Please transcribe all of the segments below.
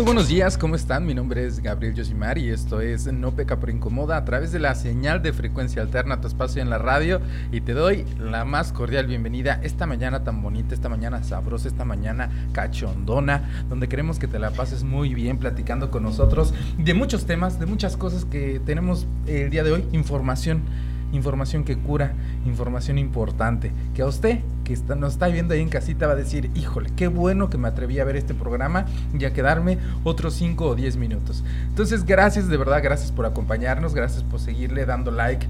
muy buenos días, ¿cómo están? Mi nombre es Gabriel Yosimar y esto es No Peca por Incomoda a través de la señal de frecuencia alterna, tu espacio en la radio y te doy la más cordial bienvenida esta mañana tan bonita, esta mañana sabrosa, esta mañana cachondona, donde queremos que te la pases muy bien platicando con nosotros de muchos temas, de muchas cosas que tenemos el día de hoy, información información que cura, información importante, que a usted que está, nos está viendo ahí en casita va a decir, híjole, qué bueno que me atreví a ver este programa y a quedarme otros 5 o 10 minutos. Entonces, gracias, de verdad, gracias por acompañarnos, gracias por seguirle dando like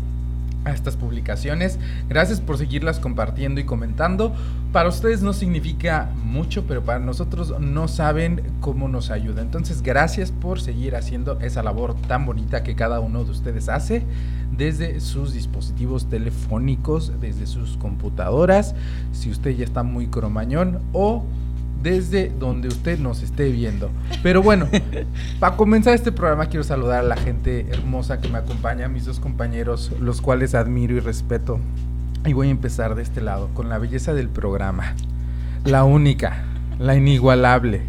a estas publicaciones. Gracias por seguirlas compartiendo y comentando. Para ustedes no significa mucho, pero para nosotros no saben cómo nos ayuda. Entonces, gracias por seguir haciendo esa labor tan bonita que cada uno de ustedes hace desde sus dispositivos telefónicos, desde sus computadoras, si usted ya está muy cromañón o desde donde usted nos esté viendo. Pero bueno, para comenzar este programa quiero saludar a la gente hermosa que me acompaña, mis dos compañeros, los cuales admiro y respeto. Y voy a empezar de este lado, con la belleza del programa. La única, la inigualable,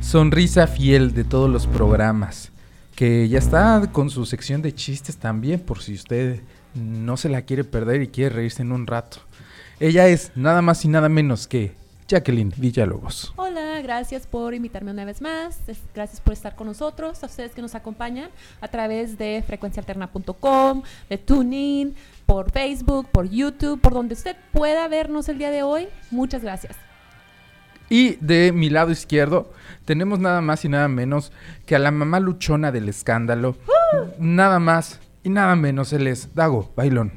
sonrisa fiel de todos los programas, que ya está con su sección de chistes también, por si usted no se la quiere perder y quiere reírse en un rato. Ella es nada más y nada menos que Jacqueline Villalobos. Hola, gracias por invitarme una vez más. Gracias por estar con nosotros, a ustedes que nos acompañan a través de frecuencialterna.com, de TuneIn, por Facebook, por YouTube, por donde usted pueda vernos el día de hoy. Muchas gracias. Y de mi lado izquierdo tenemos nada más y nada menos que a la mamá luchona del escándalo. Nada más y nada menos, él es Dago Bailón.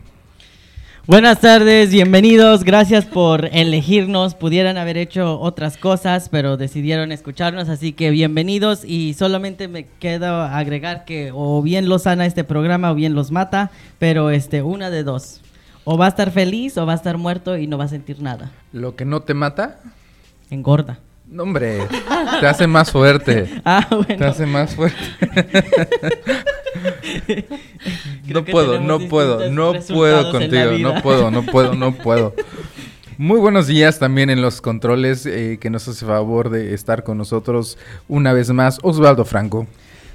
Buenas tardes, bienvenidos, gracias por elegirnos, pudieran haber hecho otras cosas, pero decidieron escucharnos, así que bienvenidos y solamente me queda agregar que o bien los sana este programa o bien los mata, pero este, una de dos, o va a estar feliz o va a estar muerto y no va a sentir nada. ¿Lo que no te mata? Engorda. No, hombre, te hace más fuerte. ah, bueno. Te hace más fuerte. no puedo, no puedo, no puedo contigo, no puedo, no puedo, no puedo. Muy buenos días también en los controles eh, que nos hace favor de estar con nosotros una vez más, Osvaldo Franco.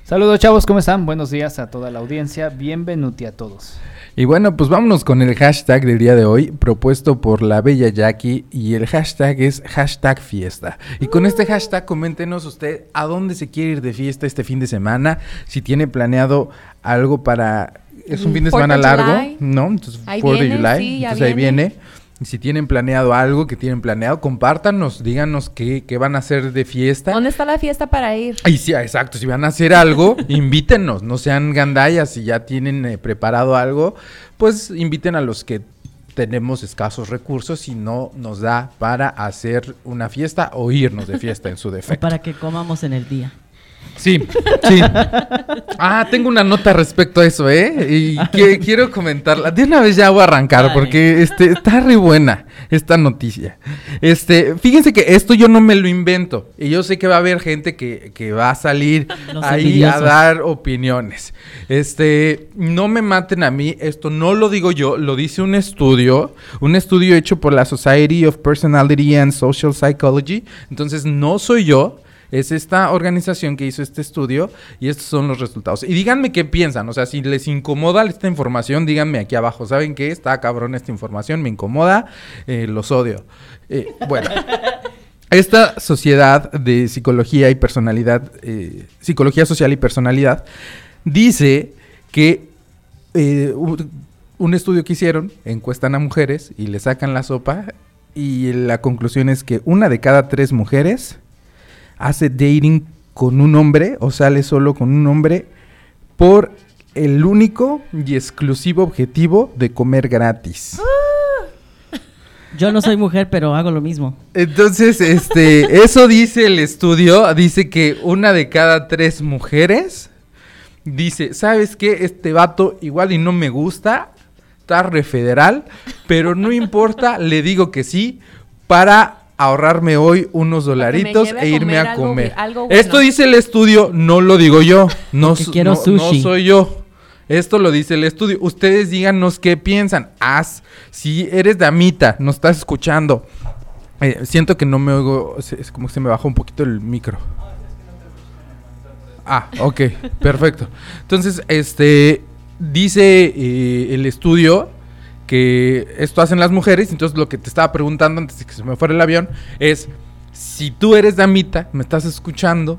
Saludos chavos, ¿cómo están? Buenos días a toda la audiencia, bienvenuti a todos. Y bueno, pues vámonos con el hashtag del día de hoy, propuesto por la bella Jackie, y el hashtag es hashtag fiesta. Y con este hashtag coméntenos usted a dónde se quiere ir de fiesta este fin de semana, si tiene planeado algo para... Es un fin de semana largo, ¿no? Entonces, ahí viene, July, entonces ahí viene Si tienen planeado algo, que tienen planeado, compártanos, díganos qué, qué van a hacer de fiesta. ¿Dónde está la fiesta para ir? Y sí, exacto, si van a hacer algo, invítenos, no sean gandallas, si ya tienen eh, preparado algo, pues inviten a los que tenemos escasos recursos y no nos da para hacer una fiesta o irnos de fiesta en su O defecto. para que comamos en el día. Sí, sí. Ah, tengo una nota respecto a eso, ¿eh? Y que- quiero comentarla. De una vez ya voy a arrancar porque este, está re buena esta noticia. Este, fíjense que esto yo no me lo invento. Y yo sé que va a haber gente que, que va a salir Los ahí a dar opiniones. Este, no me maten a mí, esto no lo digo yo, lo dice un estudio, un estudio hecho por la Society of Personality and Social Psychology. Entonces, no soy yo. Es esta organización que hizo este estudio y estos son los resultados. Y díganme qué piensan, o sea, si les incomoda esta información, díganme aquí abajo. ¿Saben qué? Está cabrón esta información, me incomoda, eh, los odio. Eh, bueno, esta sociedad de psicología y personalidad, eh, psicología social y personalidad, dice que eh, un, un estudio que hicieron, encuestan a mujeres y le sacan la sopa y la conclusión es que una de cada tres mujeres hace dating con un hombre o sale solo con un hombre por el único y exclusivo objetivo de comer gratis. Yo no soy mujer, pero hago lo mismo. Entonces, este, eso dice el estudio, dice que una de cada tres mujeres dice, ¿sabes qué? Este vato igual y no me gusta, está re federal, pero no importa, le digo que sí para ahorrarme hoy unos dolaritos e irme comer a comer. bi- algo bueno. Esto dice el estudio, no lo digo yo, no, quiero soy yo. Esto lo dice el estudio. Ustedes díganos qué piensan. Haz, si eres damita, nos estás escuchando. Eh, siento que no me oigo, se- es como que se me bajó un poquito el micro. Ah, ok, perfecto. Entonces, este, dice eh, el estudio que esto hacen las mujeres, entonces lo que te estaba preguntando antes de que se me fuera el avión es, si tú eres damita, me estás escuchando,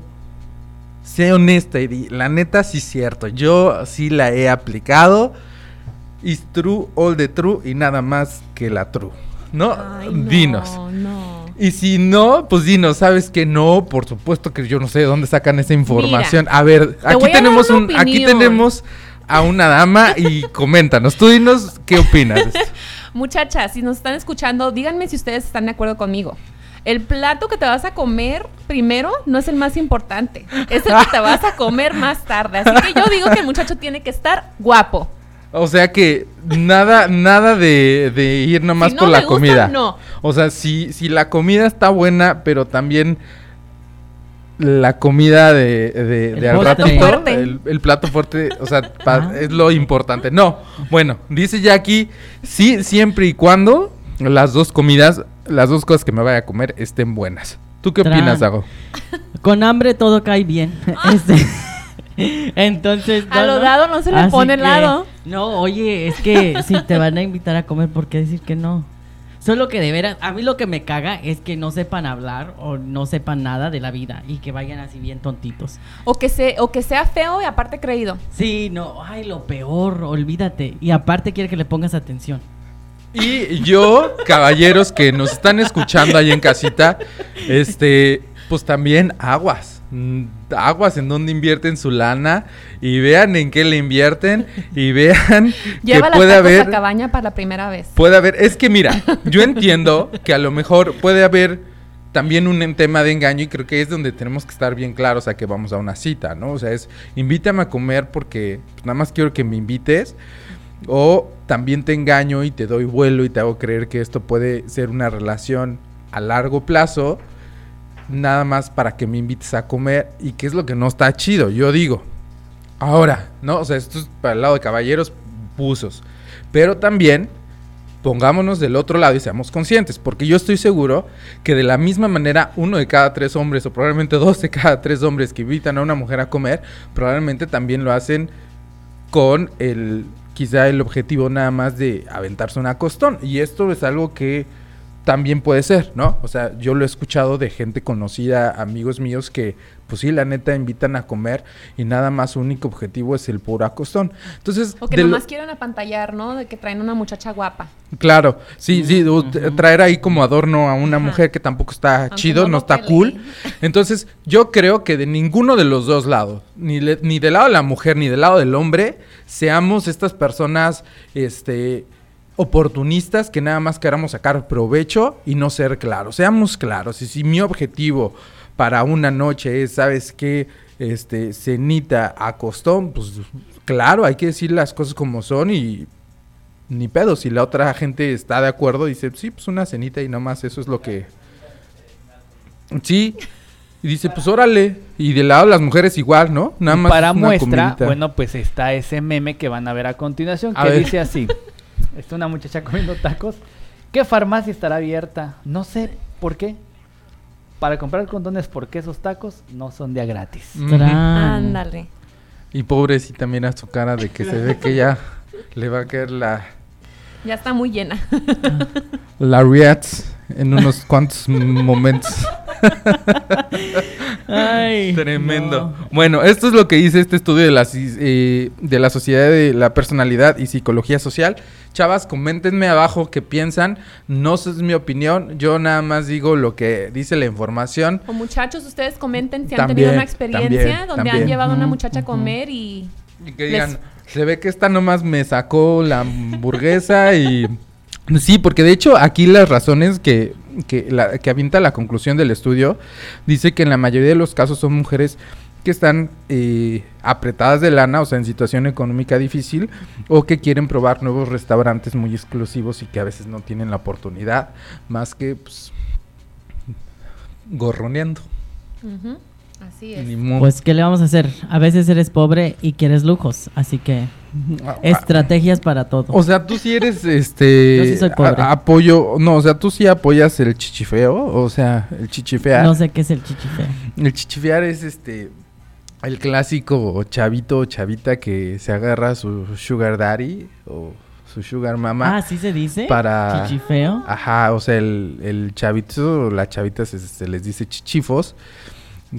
sé honesta y di, la neta sí es cierto, yo sí la he aplicado, is true, all the true y nada más que la true, ¿no? Ay, no, Dinos. No. Y si no, pues dinos, ¿sabes que no? Por supuesto que yo no sé de dónde sacan esa información. a ver, aquí tenemos un aquí tenemos a una dama y coméntanos, tú dinos qué opinas. Muchachas, si nos están escuchando, díganme si ustedes están de acuerdo conmigo. El plato que te vas a comer primero no es el más importante. Es el que te vas a comer más tarde. Así que yo digo que el muchacho tiene que estar guapo. O sea que nada nada de, de ir nomás Si no por la gusta, comida. no. O sea, si si la comida está buena, pero también la comida de, de, El de al ratito, Fuerte. el, el plato fuerte, o sea, pa- Ah. es lo importante. No, bueno, dice Jackie, sí, siempre y cuando las dos comidas, las dos cosas que me vaya a comer estén buenas. ¿Tú qué Tran. opinas, Dago? Con hambre todo cae bien. Este, Entonces. A lo dado no se le Así pone que- helado. No, oye, es que si te van a invitar a comer, ¿por qué decir que no? Solo que de veras, a mí lo que me caga es que no sepan hablar o no sepan nada de la vida y que vayan así bien tontitos. O que, se, o que sea feo y aparte creído. Sí, no, ay, lo peor, olvídate. Y aparte quiere que le pongas atención. Y yo, caballeros que nos están escuchando ahí en casita, este, pues también aguas. Mm, Aguas en donde invierten su lana y vean en qué le invierten y vean Lleva que puede haber a cabaña para la primera vez. puede haber, es que mira, yo entiendo que a lo mejor puede haber también un tema de engaño y creo que es donde tenemos que estar bien claros a que vamos a una cita, ¿no? O sea, es invítame a comer porque nada más quiero que me invites o también te engaño y te doy vuelo y te hago creer que esto puede ser una relación a largo plazo nada más para que me invites a comer y que es lo que no está chido, yo digo. Ahora, ¿no? O sea, esto es para el lado de caballeros buzos. Pero también pongámonos del otro lado y seamos conscientes, porque yo estoy seguro que de la misma manera uno de cada tres hombres o probablemente dos de cada tres hombres que invitan a una mujer a comer, probablemente también lo hacen con el quizá el objetivo nada más de aventarse una costón y esto es algo que también puede ser, ¿no? O sea, yo lo he escuchado de gente conocida, amigos míos que, pues sí, la neta invitan a comer y nada más su único objetivo es el puro acostón. Entonces, O que lo- nomás quieren apantallar, ¿no? De que traen una muchacha guapa. claro, sí, sí, traer ahí como adorno a una mujer que tampoco está Aunque chido, no está cool. Entonces, yo creo que de ninguno de los dos lados, ni, le- ni del lado de la mujer ni del lado del hombre, seamos estas personas, este oportunistas que nada más queramos sacar provecho y no ser claros. Seamos claros. Y si mi objetivo para una noche es, ¿sabes qué? Este, cenita a costón, pues claro, hay que decir las cosas como son y ni pedo. Si la otra gente está de acuerdo, dice, sí, pues una cenita y nomás eso es lo que... Sí. Y dice, pues órale. Y del lado de las mujeres igual, ¿no? Nada más para muestra, comidita. bueno, pues está ese meme que van a ver a continuación A que ver. dice así. Está una muchacha comiendo tacos. ¿Qué farmacia estará abierta? No sé por qué. Para comprar condones porque esos tacos no son día gratis. Ujú. Tran. Ándale. Y pobrecita, mira su cara de que se ve que ya le va a caer la, Ya está muy llena. la Riats en unos cuantos momentos. Ay, Tremendo. no. Bueno, esto es lo que dice este estudio de la, eh, de la Sociedad de la Personalidad y Psicología Social. Chavas, coméntenme abajo qué piensan. No sé, es mi opinión. Yo nada más digo lo que dice la información. O muchos, ustedes comenten si han También, tenido una experiencia también, donde también. han llevado a una muchacha a comer y... Y que Les- digan, se ve que esta nomás me sacó la hamburguesa y... Sí, porque de hecho aquí las razones que, que, la, que avienta la conclusión del estudio dice que en la mayoría de los casos son mujeres que están eh, apretadas de lana, o sea, en situación económica difícil, o que quieren probar nuevos restaurantes muy exclusivos y que a veces no tienen la oportunidad, más que pues, gorroneando. Así es. Pues, ¿qué le vamos a hacer? A veces eres pobre y quieres lujos, así que estrategias para todo. O sea, tú sí eres este Yo sí soy pobre. a- apoyo, no, o sea, tú sí apoyas el chichifeo, o sea, el chichifear. No sé qué es el chichifeo. El chichifear es este el clásico chavito o chavita que se agarra a su sugar daddy o su sugar mama Ah, ¿sí se dice? para Chichifeo. Ajá, o sea, el, el chavito o la chavita se, se les dice chichifos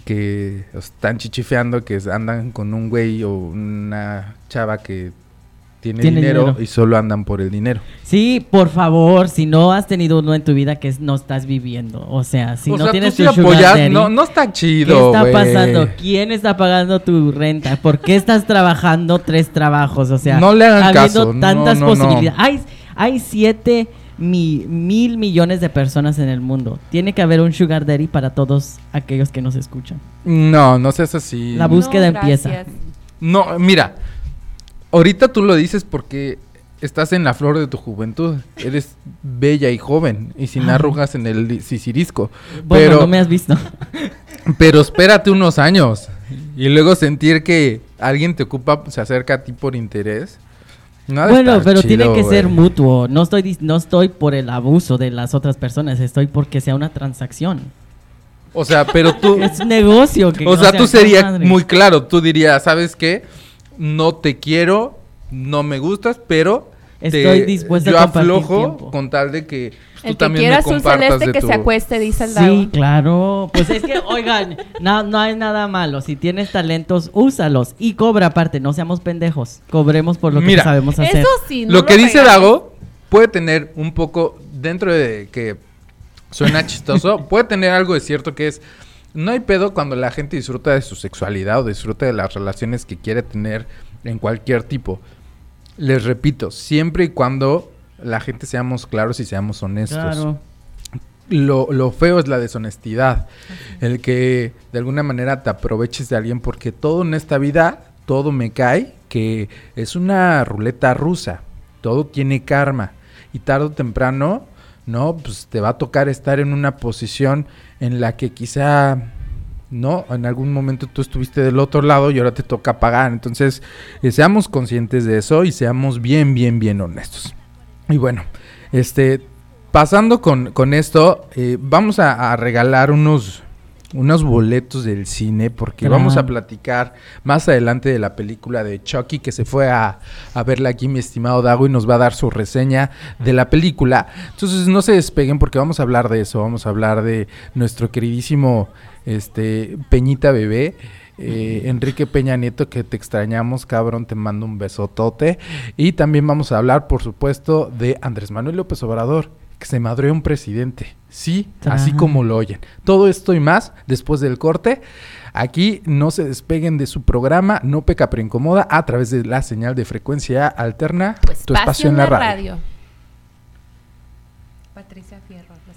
que están chichifeando, que andan con un güey o una chava que tiene, Tiene dinero, dinero. y solo andan por el dinero. Sí, por favor, si no has tenido uno en tu vida que no estás viviendo, o sea, si o no sea, tienes tú tu sí sugar apoyas, daddy, no, no está ¿qué chido, está güey. pasando? ¿Quién está pagando tu renta? ¿Por qué estás trabajando tres trabajos? O sea, No le hagan habiendo caso, tantas no, no. posibilidades. Hay, hay siete mi- mil millones de personas en el mundo. Tiene que haber un sugar daddy para todos aquellos que nos escuchan. No, no seas así. La búsqueda empieza. No, mira, ahorita tú lo dices porque estás en la flor de tu juventud. Eres bella y joven y sin Ah. arrugas en el sisirisco. Bueno, pero, no me has visto. pero espérate unos años y luego sentir que alguien te ocupa, se acerca a ti por interés. No bueno, pero chido, tiene que ser mutuo. No estoy, no estoy por el abuso de las otras personas, estoy porque sea una transacción. O sea, pero tú... Es un negocio. Que, o sea, tú serías madre. muy claro. Tú dirías, ¿sabes qué? No te quiero, no me gustas, pero... te- Estoy dispuesta a yo compartir aflojo tiempo. con tal de que pues, tú El que también quiera me azul compartas celeste de que tu... se acueste, dice el Dago. Sí, claro. Pues es que, oigan, no, no hay nada malo. Si tienes talentos, úsalos. Y cobra aparte, no seamos pendejos. Cobremos por lo Mira, que sabemos hacer. Eso sí, no lo que dice. Dago puede tener un poco, dentro de que suena chistoso, puede tener algo de cierto que es, no hay pedo cuando la gente disfruta de su sexualidad o disfruta de las relaciones que quiere tener en cualquier tipo. Les repito, siempre y cuando la gente seamos claros y seamos honestos. Claro. Lo, lo feo es la deshonestidad. El que de alguna manera te aproveches de alguien porque todo en esta vida, todo me cae, que es una ruleta rusa. Todo tiene karma. Y tarde o temprano, ¿no? Pues te va a tocar estar en una posición en la que quizá, ¿no? En algún momento tú estuviste del otro lado y ahora te toca pagar. Entonces, eh, seamos conscientes de eso y seamos bien, bien, bien honestos. Y bueno, este, pasando con, con esto, eh, vamos a, a regalar unos, unos boletos del cine porque Claro. vamos a platicar más adelante de la película de Chucky que se fue a, a verla aquí mi estimado Dago y nos va a dar su reseña de la película. Entonces no se despeguen porque vamos a hablar de eso, vamos a hablar de nuestro queridísimo este Peñita Bebé. Eh, Enrique Peña Nieto, que te extrañamos, cabrón, te mando un besotote. Y también vamos a hablar, por supuesto, de Andrés Manuel López Obrador, que se madreó un presidente. Sí, así como lo oyen. Todo esto y más después del corte. Aquí no se despeguen de su programa No Peca Pero Incomoda a través de la señal de frecuencia alterna. Tu espacio, en la radio Fierro, las Cougar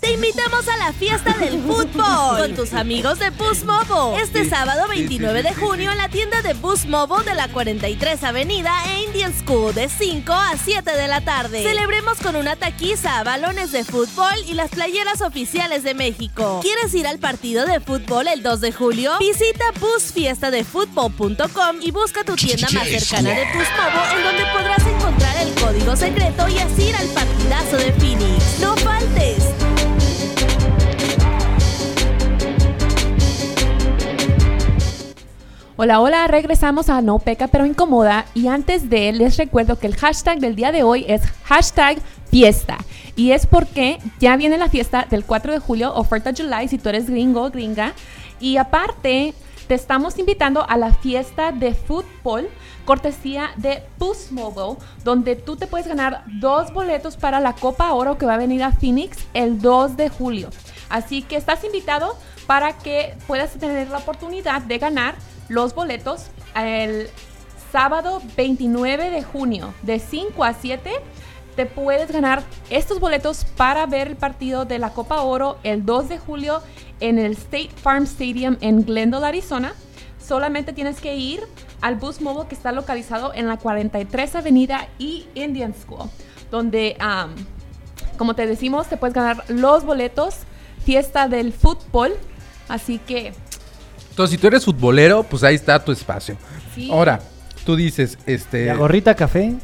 Te invitamos a la fiesta del fútbol con tus amigos de Bus Mobile. Este sábado 29 de junio en la tienda de Bus Mobile de la 43 Avenida e Indian School de 5 a 7 de la tarde. Celebremos con una taquiza, balones de fútbol y las playeras oficiales de México. ¿Quieres ir al partido de fútbol el 2 de julio? Visita busfiestadefutbol.com y busca tu tienda más cercana de Bus Mobile en donde podrás encontrar el código secreto y así ir al partidazo de Phoenix. ¡No faltes! Hola, hola, regresamos a No Peca pero Incomoda. Y antes de les recuerdo que el hashtag del día de hoy es hashtag fiesta. Y es porque ya viene la fiesta del 4 de julio, oferta July si tú eres gringo o gringa. Y aparte te estamos invitando a la fiesta de fútbol cortesía de Boost Mobile donde tú te puedes ganar dos boletos para la Copa Oro que va a venir a Phoenix el 2 de julio. Así que estás invitado para que puedas tener la oportunidad de ganar los boletos el sábado 29 de junio de 5 a 7 te puedes ganar estos boletos para ver el partido de la Copa Oro el 2 de julio en el State Farm Stadium en Glendale, Arizona. Solamente tienes que ir al bus mobile que está localizado en la 43 Avenida y Indian School, donde, como te decimos, te puedes ganar los boletos, fiesta del fútbol. Así que Entonces, si tú eres futbolero, pues ahí está tu espacio. Sí. Ahora, tú dices, este, La gorrita café.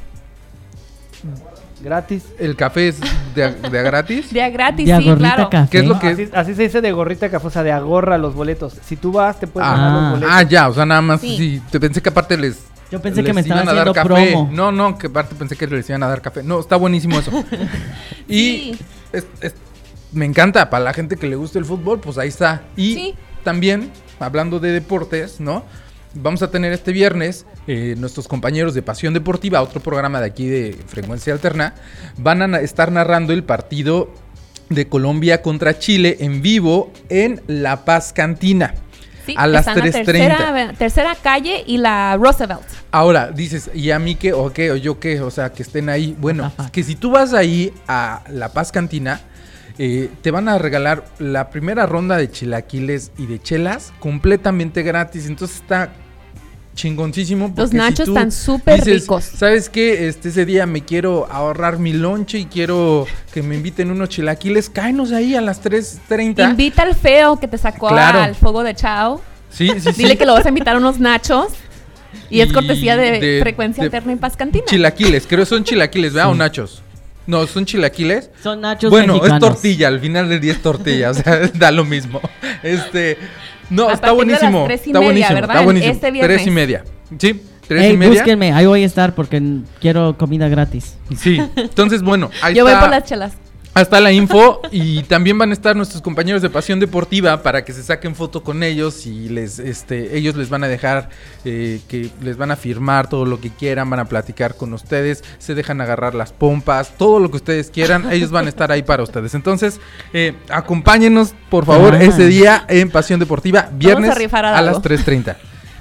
Gratis. el café es de, a- de a gratis. de a gratis, De a sí, gorrita claro. café. ¿Qué es lo que- Así, así se dice de gorrita café, o sea, de agorra los boletos. Si tú vas, te puedes Ah, ganar los boletos. ah, ya, o sea, nada más, Sí. sí. te pensé que aparte les... Yo pensé que me estaban iban a dar haciendo café. promo. No, no, que aparte pensé que les iban a dar café. No, está buenísimo eso. y Sí. es- es- me encanta, para la gente que le gusta el fútbol, pues ahí está. Y Sí. también, hablando de deportes, ¿no? Vamos a tener este viernes eh, nuestros compañeros de Pasión Deportiva, otro programa de aquí de Frecuencia Alterna, van a estar narrando el partido de Colombia contra Chile en vivo en La Paz Cantina. Sí, a las está en la 3.30. tercera, tercera calle y la Roosevelt. Ahora, dices, ¿y a mí qué? ¿O qué? ¿O yo qué? O sea, que estén ahí. Bueno, que si tú vas ahí a La Paz Cantina, eh, te van a regalar la primera ronda de chilaquiles y de chelas completamente gratis. Entonces está chingoncísimo. Los si nachos están súper ricos. ¿Sabes qué? Este, ese día me quiero ahorrar mi lonche y quiero que me inviten unos chilaquiles. Cáenos ahí a las 3.30. Invita al feo que te sacó Claro. al fuego de Chao. Sí, sí, sí. Dile que lo vas a invitar a unos nachos. Y, es Y cortesía de, de- frecuencia de alterna en Paz Cantina. Chilaquiles, creo que son chilaquiles, ¿verdad? Sí. O nachos. No, son chilaquiles. Son nachos Bueno, mexicanos. es tortilla, al final del día es tortilla, o sea, da lo mismo. Este, no, A está partir de las buenísimo. tres y está media, buenísimo, ¿verdad? está buenísimo. Este tres y viernes. media. Sí, tres Ey, y media. búsquenme, ahí voy a estar porque quiero comida gratis. Sí, entonces bueno, ahí Yo voy por las chelas. Está la info y también van a estar nuestros compañeros de Pasión Deportiva para que se saquen foto con ellos y les, este, ellos les van a dejar eh, que les van a firmar todo lo que quieran, van a platicar con ustedes, se dejan agarrar las pompas, todo lo que ustedes quieran, ellos van a estar ahí para ustedes. Entonces, eh, acompáñenos por favor Ah. ese día en Pasión Deportiva, viernes rifar a a, las Dago. 3.30.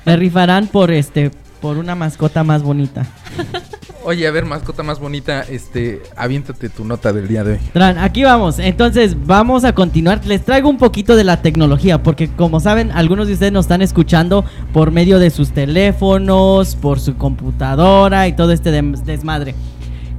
Me rifarán por este por una mascota más bonita. Oye, a ver, mascota más bonita, este, aviéntate tu nota del día de hoy. Tran, aquí vamos. Entonces, vamos a continuar. Les traigo un poquito de la tecnología, porque como saben, algunos de ustedes nos están escuchando por medio de sus teléfonos, por su computadora y todo este desmadre.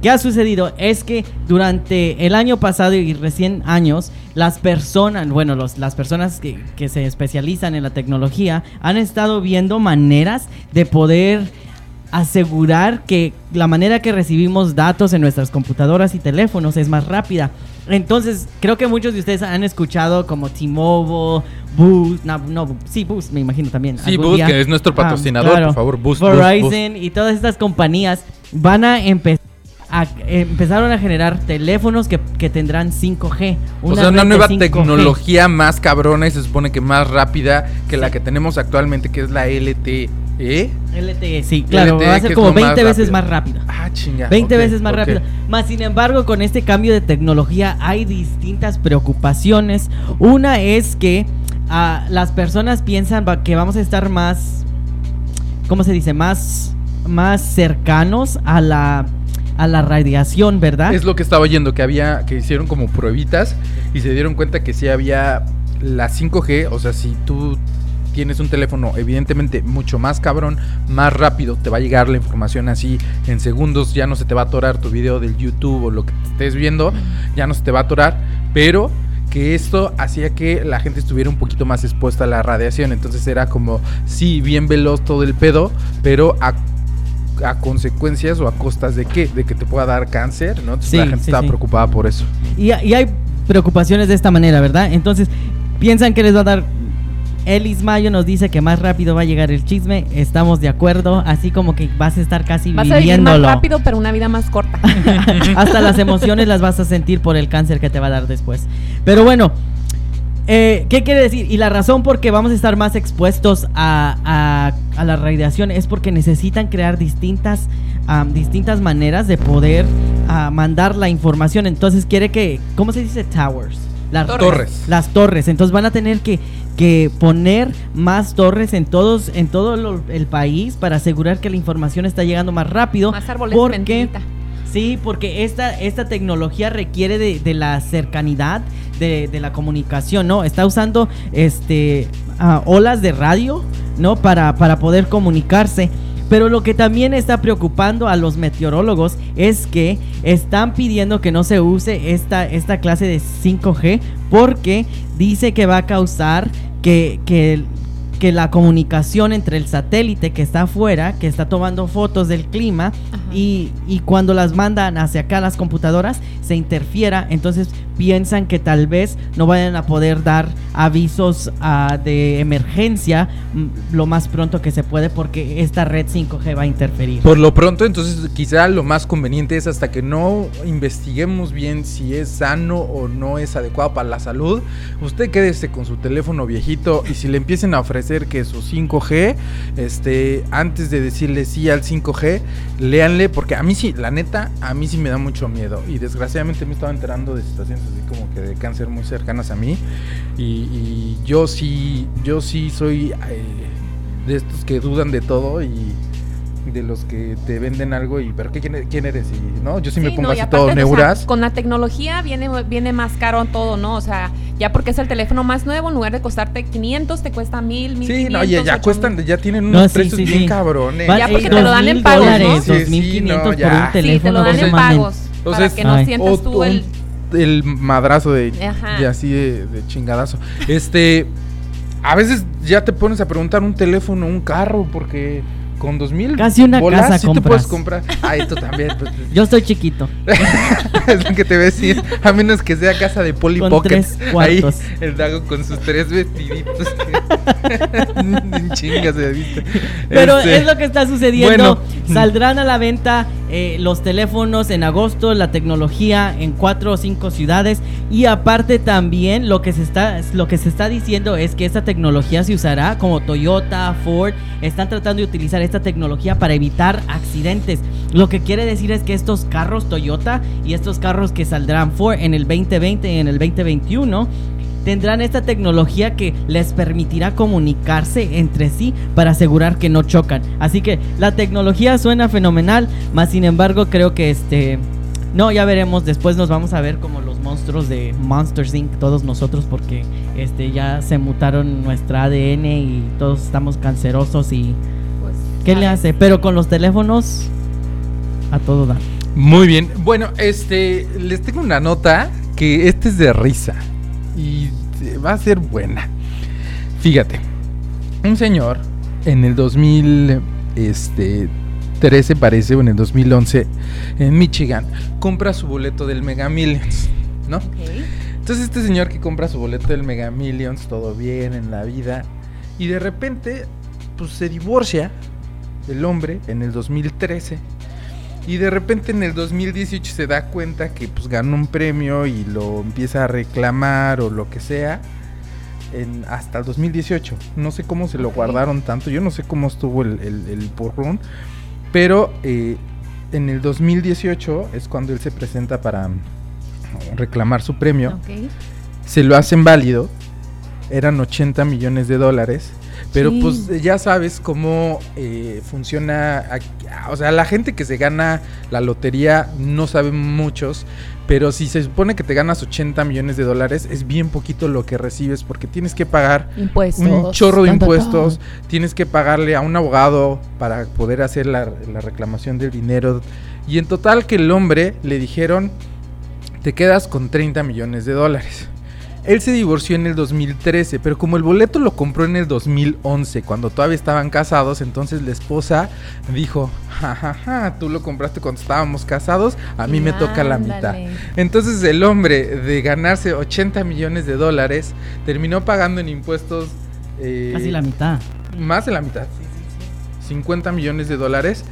¿Qué ha sucedido? Es que durante el año pasado y recién años, las personas, bueno, los- las personas que, que se especializan en la tecnología han estado viendo maneras de poder asegurar que la manera que recibimos datos en nuestras computadoras y teléfonos es más rápida. Entonces, creo que muchos de ustedes han escuchado como T-Mobile Boost, no, no, sí, Boost, me imagino también. Sí, Boost, día. que es nuestro Ah, patrocinador, claro. por favor, Boost, Boost, Verizon y todas estas compañías van a empezar a empezaron a generar teléfonos que, que tendrán 5G. O sea, una nueva 5G. tecnología más cabrona y se supone que más rápida que la que tenemos actualmente, que es la LTE. LTE, sí, claro, LTE, va a ser como lo más 20 veces rápido. más rápida. Ah, chinga. 20 ok, veces más ok. rápido. Más sin embargo, con este cambio de tecnología hay distintas preocupaciones. Una es que ah, las personas piensan que vamos a estar más, ¿cómo se dice? Más, más cercanos a la, a la radiación, ¿verdad? Es lo que estaba oyendo, que había, que hicieron como pruebitas y se dieron cuenta que sí había la 5G, o sea, si tú tienes un teléfono evidentemente mucho más cabrón, más rápido, te va a llegar la información así en segundos, ya no se te va a atorar tu video del YouTube o lo que estés viendo, ya no se te va a atorar, pero que esto hacía que la gente estuviera un poquito más expuesta a la radiación, entonces era como, sí, bien veloz todo el pedo, pero a a consecuencias o a costas de qué? De que te pueda dar cáncer, ¿no? Entonces Sí, la gente sí, estaba sí. preocupada por eso. Y, y hay preocupaciones de esta manera, ¿verdad? Entonces, piensan que les va a dar... Elis Mayo nos dice que más rápido va a llegar el chisme, estamos de acuerdo, así como que vas a estar casi Vas a vivir más rápido, pero una vida más corta. Hasta las emociones las vas a sentir por el cáncer que te va a dar después. Pero bueno, eh, ¿qué quiere decir? Y la razón por qué vamos a estar más expuestos a, a- a la radiación es porque necesitan crear distintas, distintas maneras de poder ah, mandar la información. Entonces quiere que, ¿cómo se dice? Towers. Las Torres. Las torres. Entonces van a tener que, que poner más torres en todos en todo lo- el país para asegurar que la información está llegando más rápido. más árboles de porque. Sí, porque esta, esta tecnología requiere de, de la cercanidad de, la comunicación, ¿no? Está usando este ah, olas de radio, ¿no? Para, para poder comunicarse. Pero lo que también está preocupando a los meteorólogos es que están pidiendo que no se use esta, esta clase de 5G porque dice que va a causar que, que, que la comunicación entre el satélite que está afuera, que está tomando fotos del clima, y, y cuando las mandan hacia acá las computadoras se interfiera, entonces piensan que tal vez no vayan a poder dar avisos ah, de emergencia mm, lo más pronto que se puede porque esta red 5G va a interferir. Por lo pronto, entonces quizá lo más conveniente es hasta que no investiguemos bien si es sano o no es adecuado para la salud, usted quédese con su teléfono viejito y si le empiecen a ofrecer que su 5G, este, antes de decirle sí al 5G, léanle porque a mí sí, la neta, a mí sí me da mucho miedo. Y desgraciadamente me estaba enterando de situaciones así como que de cáncer muy cercanas a mí. Y, y yo sí, yo sí soy eh, de estos que dudan de todo y de los que te venden algo y pero ¿qué, quién, e- quién eres y no yo sí, me pongo no, así aparte, todo o sea, neuras con la tecnología viene, viene más caro todo, ¿no? O sea, ya porque es el teléfono más nuevo, en lugar de costarte 500, te cuesta 1000, 1500. sí no ya, ya 8000. cuestan ya tienen No, unos sí, precios sí, bien sí. cabrones Ya porque eh, te lo dan 2,000 en pagos, ¿no? dólares, Sí, sí, 2500 no, por ya. un Sí, te lo dan no en pagos. para Entonces, que no ay. sientas o tú el... el madrazo de, de así de, de chingadazo este a veces ya te pones a preguntar un teléfono un carro porque con dos mil Casi una bolas casa sí te compras. puedes comprar ay tú también pues, Yo estoy chiquito. es lo que te voy a decir. A menos que sea casa de Polly Con Pocket. tres Ahí el Dago con sus tres vestiditos. chingas viste. Pero Este, es lo que está sucediendo. bueno. Saldrán a la venta eh, los teléfonos en agosto, la tecnología en cuatro o cinco ciudades. Y aparte también lo que se está, lo que se está diciendo es que esta tecnología se usará como Toyota, Ford, están tratando de utilizar esta tecnología para evitar accidentes. Lo que quiere decir es que estos carros Toyota y estos carros que saldrán Ford en el 2020 y en el 2021 tendrán esta tecnología que les permitirá comunicarse entre sí para asegurar que no chocan. Así que la tecnología suena fenomenal, más sin embargo creo que este no, ya veremos, después nos vamos a ver como los monstruos de Monsters Inc. todos nosotros porque este ya se mutaron nuestra ADN y todos estamos cancerosos y ¿qué le hace? Pero con los teléfonos a todo dar. Muy bien. Bueno, este. Les tengo una nota que este es de risa. Y va a ser buena. Fíjate. Un señor en el 2000. Este. 13 parece, o en el 2011, en Michigan, compra su boleto del Mega Millions. ¿no? Entonces este señor que compra su boleto del Mega Millions, todo bien en la vida, y de repente, pues se divorcia el hombre en el 2013. Y de repente en el 2018 se da cuenta que pues ganó un premio y lo empieza a reclamar o lo que sea. En, hasta el 2018. No sé cómo se lo guardaron tanto. Yo no sé cómo estuvo el, el, el porrón. Pero eh, en el 2018 es cuando él se presenta para reclamar su premio Ok. se lo hacen válido. Eran 80 millones de dólares. Pero Sí. pues ya sabes cómo eh, funciona. aquí- O sea, la gente que se gana la lotería no sabe muchos. Pero si se supone que te ganas 80 millones de dólares, es bien poquito lo que recibes porque tienes que pagar Impuestos. un chorro de impuestos, tienes que pagarle a un abogado para poder hacer la, la reclamación del dinero. Y en total que el hombre le dijeron, te quedas con 30 millones de dólares. Él se divorció en el 2013, pero como el boleto lo compró en el 2011, cuando todavía estaban casados, entonces la esposa dijo, jajaja, tú lo compraste cuando estábamos casados, a mí me toca la mitad. Entonces el hombre de ganarse 80 millones de dólares terminó pagando en impuestos eh, Casi la mitad. más de la mitad. 50 millones de dólares.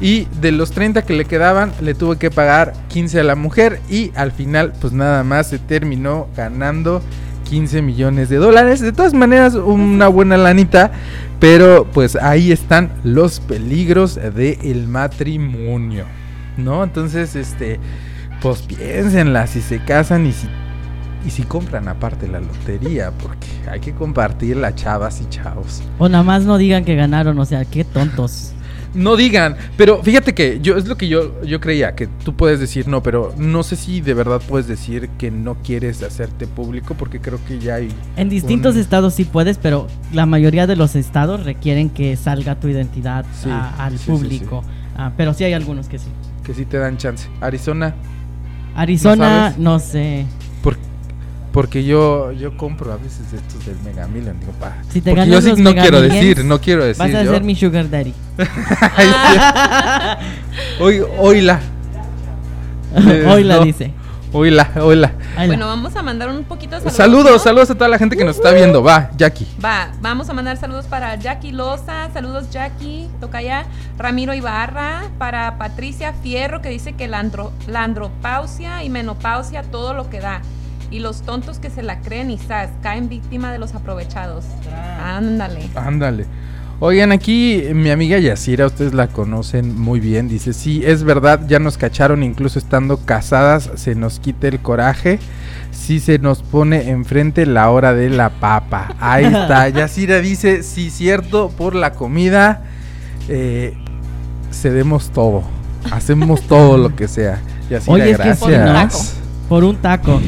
Y de los 30 que le quedaban, le tuvo que pagar 15 a la mujer. Y al final, pues nada más se terminó ganando 15 millones de dólares. De todas maneras, una buena lanita. Pero pues ahí están los peligros del matrimonio. ¿No? Entonces, este, pues piénsenla si se casan y si, y si compran aparte la lotería. Porque hay que compartirla, chavas y chavos. O nada más no digan que ganaron, o sea, qué tontos. No digan, pero fíjate que yo es lo que yo, yo creía, que tú puedes decir no, pero no sé si de verdad puedes decir que no quieres hacerte público porque creo que ya hay... En distintos un- estados sí puedes, pero la mayoría de los estados requieren que salga tu identidad Sí, a- al sí, sí, público. Ah, pero sí hay algunos que sí. que sí te dan chance. Arizona, Arizona, sabes? no, sé. por- porque yo yo compro a veces estos del Mega Million, digo, pa. Si te porque yo sí no Mega quiero Millions, decir, no quiero decir Vas a yo. ser mi sugar daddy. Eh, Hoy la no. dice. Oíla, oíla. Ahí la- Bueno, vamos a mandar un poquito de saludos. Saludos, ¿no? saludos a toda la gente que nos está viendo. Va, Jackie. Va, vamos a mandar saludos para Jackie Loza, saludos Jackie, toca ya, Ramiro Ibarra, para Patricia Fierro que dice que la, andro- la andropausia y menopausia todo lo que da. Y los tontos que se la creen y sas, caen víctima de los aprovechados. Ándale. Ándale. Oigan, aquí mi amiga Yasira, ustedes la conocen muy bien, dice, sí, es verdad, ya nos cacharon, incluso estando casadas, se nos quita el coraje, sí se nos pone enfrente la hora de la papa. Ahí está, Yasira dice, sí, cierto, por la comida, eh, cedemos todo, hacemos todo lo que sea. Yasira, Oye, es que gracias. Por un taco.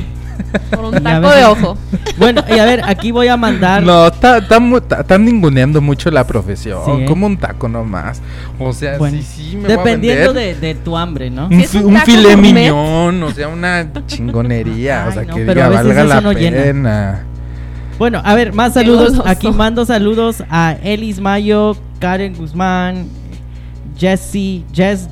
Por un taco de ojo. Bueno, y a ver, aquí voy a mandar. No, están ninguneando mucho la profesión. Sí, ¿eh? Como un taco nomás. O sea, Bueno, sí, sí, me voy a dependiendo vender. de, de tu hambre, ¿no? Un, Si es un un gourmet. miñón, o sea, una chingonería. o Ay, sea, no, que diga, valga la no llena. pena. Bueno, a ver, más saludos. Aquí mando saludos a Elis Mayo, Karen Guzmán, Jesse, Jess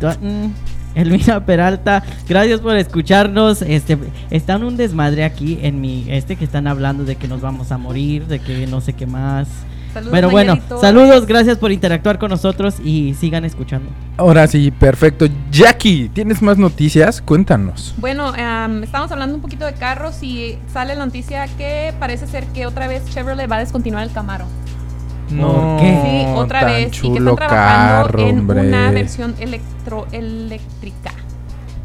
Dutton, Elvira Peralta. Gracias por escucharnos. Este, están un desmadre aquí en mi, este que están hablando de que nos vamos a morir, de que no sé qué más. Saludos, Pero bueno, saludos, gracias por interactuar con nosotros y sigan escuchando. Ahora sí, perfecto. Jackie, ¿tienes más noticias? Cuéntanos. Bueno, em, estamos hablando un poquito de carros y sale la noticia que parece ser que otra vez Chevrolet va a descontinuar el Camaro. No, qué? Sí, otra tan vez. y que chulo están trabajando carro, en hombre. una versión electroeléctrica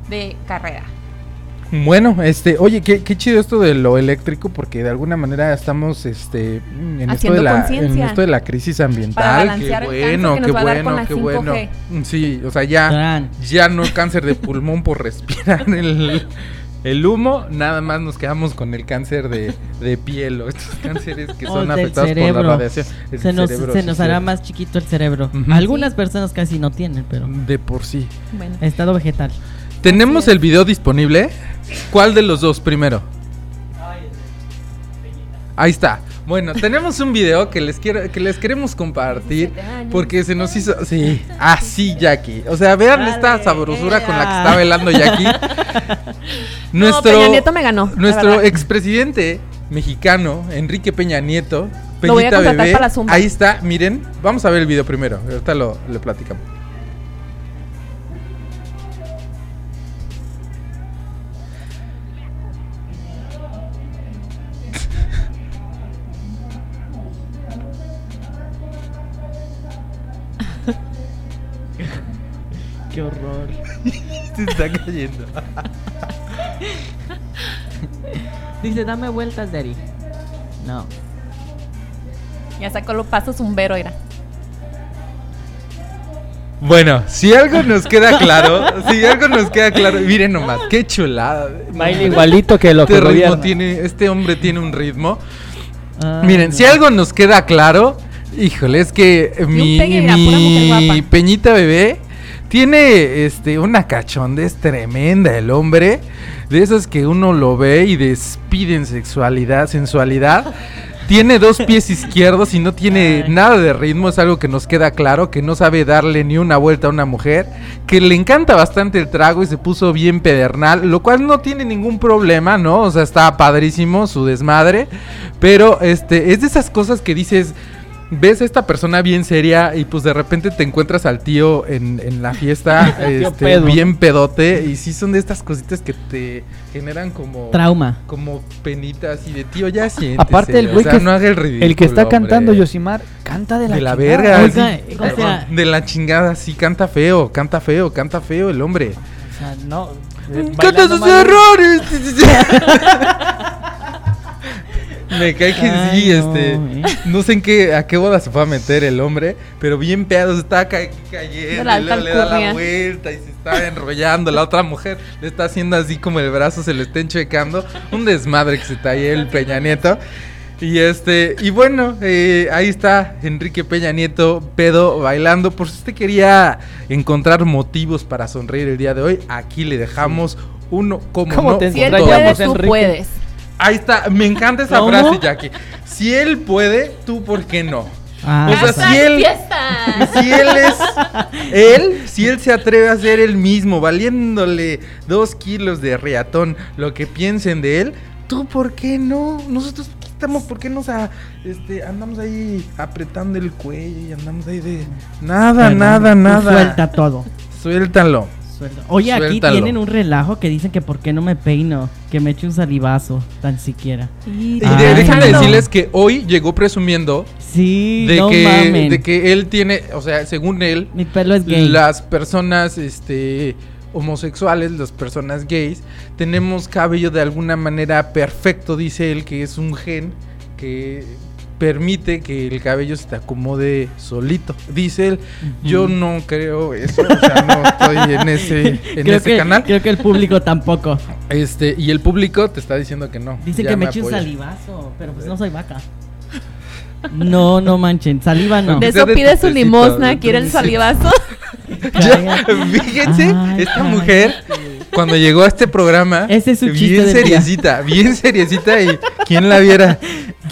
de carrera. Bueno, este, oye, qué, qué chido esto de lo eléctrico, porque de alguna manera estamos, este, en esto Haciendo de la, en esto de la crisis ambiental. Para qué bueno, qué bueno, con la qué 5G. bueno. Sí, o sea, ya, ya no cáncer de pulmón por respirar el, el humo, nada más nos quedamos con el cáncer de, de piel o estos cánceres que O son afectados por cerebro. la radiación. El Se nos, cerebro, se sí, nos sí. hará más chiquito el cerebro. Ujú. Algunas Sí. personas casi no tienen, pero De por sí. Bueno, estado vegetal. ¿Tenemos el video disponible? ¿Cuál de los dos primero? Ahí está. Bueno, tenemos un video que les quiero, que les queremos compartir 17 años. porque se nos hizo, sí, así Jackie. O sea, vean esta sabrosura con la que está bailando Jackie. no, Peña Nieto me ganó. Nuestro expresidente mexicano, Enrique Peña Nieto, Lo voy a Peñita Bebé, para la Zumba. ahí está, miren, vamos a ver el video primero, ahorita lo le platicamos. Qué horror. Se está cayendo. Dice, dame vueltas, Daddy. No. Ya sacó los pasos zumbero, era. Bueno, si algo nos queda claro, si algo nos queda claro, miren nomás, qué chulada. Baila igualito que lo que Este ritmo gobierna. tiene, este hombre tiene un ritmo. Miren, no. si algo nos queda claro, híjole, es que mi, pegue, mira, peñita bebé tiene este una cachondez tremenda el hombre, de esas que uno lo ve y despiden sexualidad, sensualidad. Tiene dos pies izquierdos y no tiene nada de ritmo, es algo que nos queda claro, que no sabe darle ni una vuelta a una mujer, que le encanta bastante el trago y se puso bien pedernal, lo cual no tiene ningún problema, ¿no? O sea, está padrísimo su desmadre, pero este es de esas cosas que dices, ves a esta persona bien seria y pues de repente te encuentras al tío en, en la fiesta este, pedo. bien pedote y sí son de estas cositas que te generan como Trauma. como penitas y de tío ya siéntese, Aparte el o güey sea, que, no haga el ridículo, el que está hombre. cantando Yosimar canta de la, de la chingada. verga, Oiga, sí, o sea- de la chingada, sí canta feo, canta feo, canta feo el hombre. O sea, no. eh, Canta bailando sus errores. Me cae que Ay, sí, no, este, eh. no sé en qué, a qué boda se fue a meter el hombre, pero bien pedo, se está ca- cayendo, la le da la vuelta y se está enrollando, la otra mujer le está haciendo así como el brazo se le está enchecando, un desmadre que se trae el Peña Nieto. Y este, y bueno, eh, ahí está Enrique Peña Nieto, pedo, bailando. Por si usted quería encontrar motivos para sonreír el día de hoy, aquí le dejamos uno como ¿Cómo no, te Si él tú Enrique. puedes. Ahí está, me encanta esa ¿Cómo? frase, Jackie. Si él puede, tú por qué no. Ah, O sea, ¡Hashtag si él- fiesta! Si él es él, si él se atreve a ser él mismo, valiéndole dos kilos de reatón, lo que piensen de él, tú por qué no. Nosotros estamos, ¿por qué nos a- este, andamos ahí apretando el cuello y andamos ahí de nada, nada, nada. Suelta todo. Suéltalo. Suelta. Oye, aquí Suéltalo. tienen un relajo que dicen que por qué no me peino, que me eche un salivazo, tan siquiera. Y Ay, déjenme no. decirles que hoy llegó presumiendo Sí, de no que mamen. de que él tiene, o sea, según él, Mi pelo es gay. las personas este homosexuales, las personas gays, tenemos cabello de alguna manera perfecto, dice él, que es un gen que permite que el cabello se te acomode solito. Dice él, yo no creo eso, o sea, no estoy en ese en creo, ese que, canal. creo que el público tampoco. Este, y el público te está diciendo que no. Dice que me eche un salivazo, pero pues no soy vaca. No, no manchen, saliva no. De eso de pide su limosna, quiere el salivazo. Ya, fíjense, Ay, esta mujer cuando llegó a este programa, Ese es su bien seriecita, bien seriecita y quién la viera,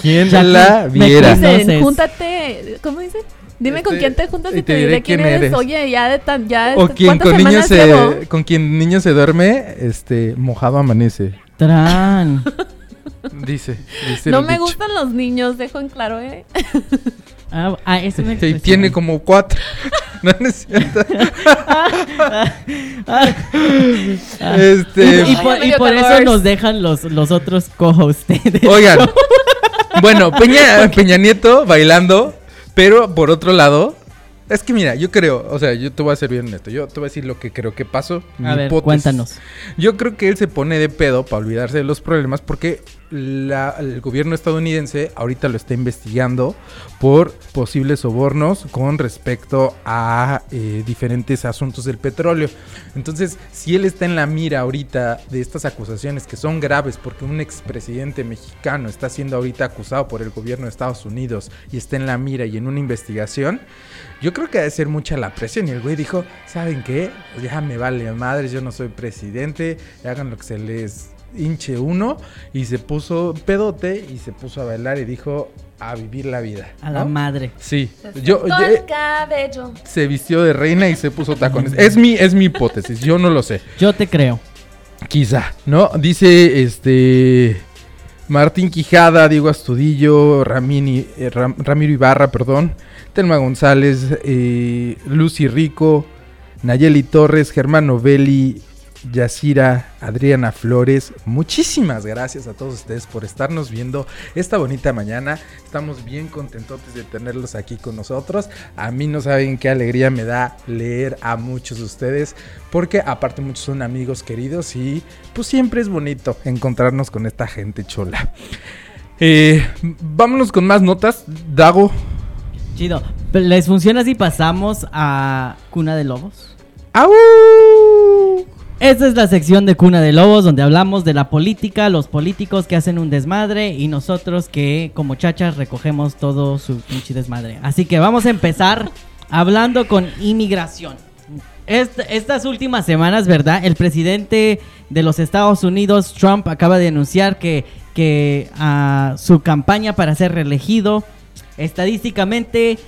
quién Jackie, la me viera. conoces. Dicen, júntate, ¿cómo dicen? Dime con Este, quién te juntas y te diré quién eres. Oye, ya de tan, ya O quien ¿cuántas con niños semanas llevo? se, con quien niño se duerme, este, mojado amanece, Tran. dice, dice No me dicho. gustan los niños, dejo en claro, ¿eh? Ah, ah, es una Y expresión. tiene como cuatro. no, no es cierto. Ah. Este, Y por, y por eso nos dejan los, los otros co-hosts. Oigan, bueno, Peña, Peña Nieto bailando, pero por otro lado, es que mira, yo creo, o sea, yo te voy a ser bien honesto, yo te voy a decir lo que creo que pasó. mi A ver, hipótesis. cuéntanos. Yo creo que él se pone de pedo para olvidarse de los problemas porque la- el gobierno estadounidense ahorita lo está investigando por posibles sobornos con respecto a eh, diferentes asuntos del petróleo. Entonces, si él está en la mira ahorita de estas acusaciones que son graves porque un expresidente mexicano está siendo ahorita acusado por el gobierno de Estados Unidos y está en la mira y en una investigación, yo creo que ha de ser mucha la presión. Y el güey dijo, ¿saben qué? Ya me vale madres, yo no soy presidente, hagan lo que se les hinche uno. Y se puso pedote y se puso a bailar y dijo a vivir la vida. A la madre. Sí. Se Yo, yo- el cabello. se vistió de reina y se puso tacones. Es mi, es mi hipótesis, yo no lo sé. Yo te creo. Quizá, ¿no? Dice este Martín Quijada, Diego Astudillo, Ramini- eh, Ram- Ramiro Ibarra, perdón, Telma González, eh, Lucy Rico, Nayeli Torres, Germán Novelli, Yacira, Adriana Flores. Muchísimas gracias a todos ustedes por estarnos viendo esta bonita mañana. Estamos bien contentos de tenerlos aquí con nosotros. A mí no saben qué alegría me da leer a muchos de ustedes, porque aparte muchos son amigos queridos y pues siempre es bonito encontrarnos con esta gente chola. Eh, vámonos con más notas. Dago. Chido. ¿Les funciona si pasamos a Cuna de Lobos? ¡Au! Esta es la sección de Cuna de Lobos donde hablamos de la política, los políticos que hacen un desmadre y nosotros que como chachas recogemos todo su pinche desmadre. Así que vamos a empezar hablando con inmigración. Est- estas últimas semanas, ¿verdad? El presidente de los Estados Unidos, Trump, acaba de anunciar que, que ah, su campaña para ser reelegido, estadísticamente,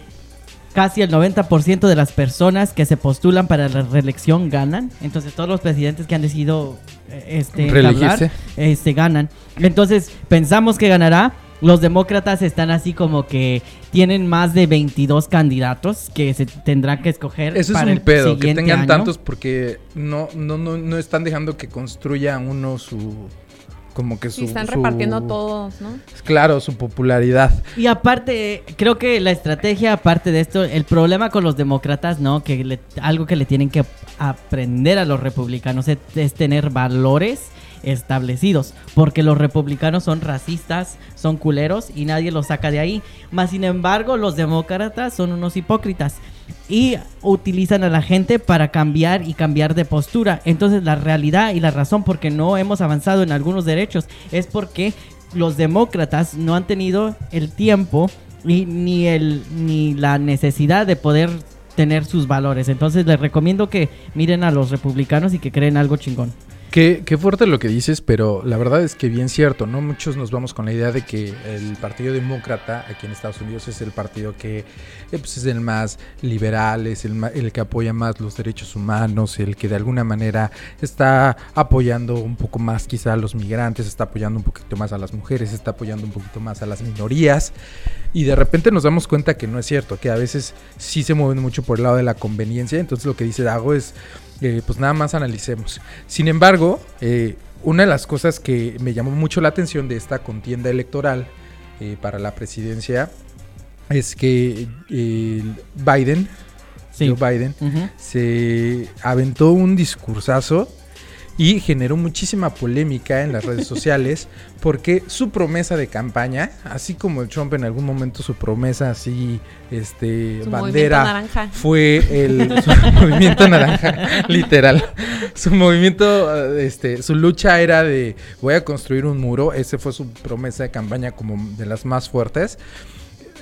casi el 90% de las personas que se postulan para la reelección ganan. Entonces, todos los presidentes que han decidido eh, este, Reelegirse. entablar, este, ganan. Entonces, pensamos que ganará. Los demócratas están así como que tienen más de 22 candidatos que se tendrán que escoger. Eso es un el pedo, que tengan año. tantos porque no, no, no, no están dejando que construya uno su... Como que su... Sí, están su- repartiendo todos, ¿no? Claro, su popularidad. Y aparte, creo que la estrategia, aparte de esto, el problema con los demócratas, ¿no? Que le- algo que le tienen que aprender a los republicanos es, es tener valores establecidos. Porque los republicanos son racistas, son culeros y nadie los saca de ahí. Más sin embargo, los demócratas son unos hipócritas. Y utilizan a la gente para cambiar y cambiar de postura. Entonces la realidad y la razón por qué no hemos avanzado en algunos derechos es porque los demócratas no han tenido el tiempo y, ni, el, ni la necesidad de poder tener sus valores. Entonces les recomiendo que miren a los republicanos y que creen algo chingón. Qué, qué fuerte lo que dices, pero la verdad es que bien cierto, ¿no? Muchos nos vamos con la idea de que el Partido Demócrata aquí en Estados Unidos es el partido que eh, pues, es el más liberal, es el, el que apoya más los derechos humanos, el que de alguna manera está apoyando un poco más quizá a los migrantes, está apoyando un poquito más a las mujeres, está apoyando un poquito más a las minorías. Y de repente nos damos cuenta que no es cierto, que a veces sí se mueven mucho por el lado de la conveniencia. Entonces lo que dice Dago es, eh, pues nada más analicemos. Sin embargo, eh, una de las cosas que me llamó mucho la atención de esta contienda electoral eh, para la presidencia es que eh, Biden, Sí. Joe Biden, se aventó un discursazo y generó muchísima polémica en las redes sociales porque su promesa de campaña, así como el Trump en algún momento su promesa así, este, Su bandera, naranja. fue el su movimiento naranja, literal. Su movimiento, este, su lucha era de voy a construir un muro. Ese fue su promesa de campaña como de las más fuertes.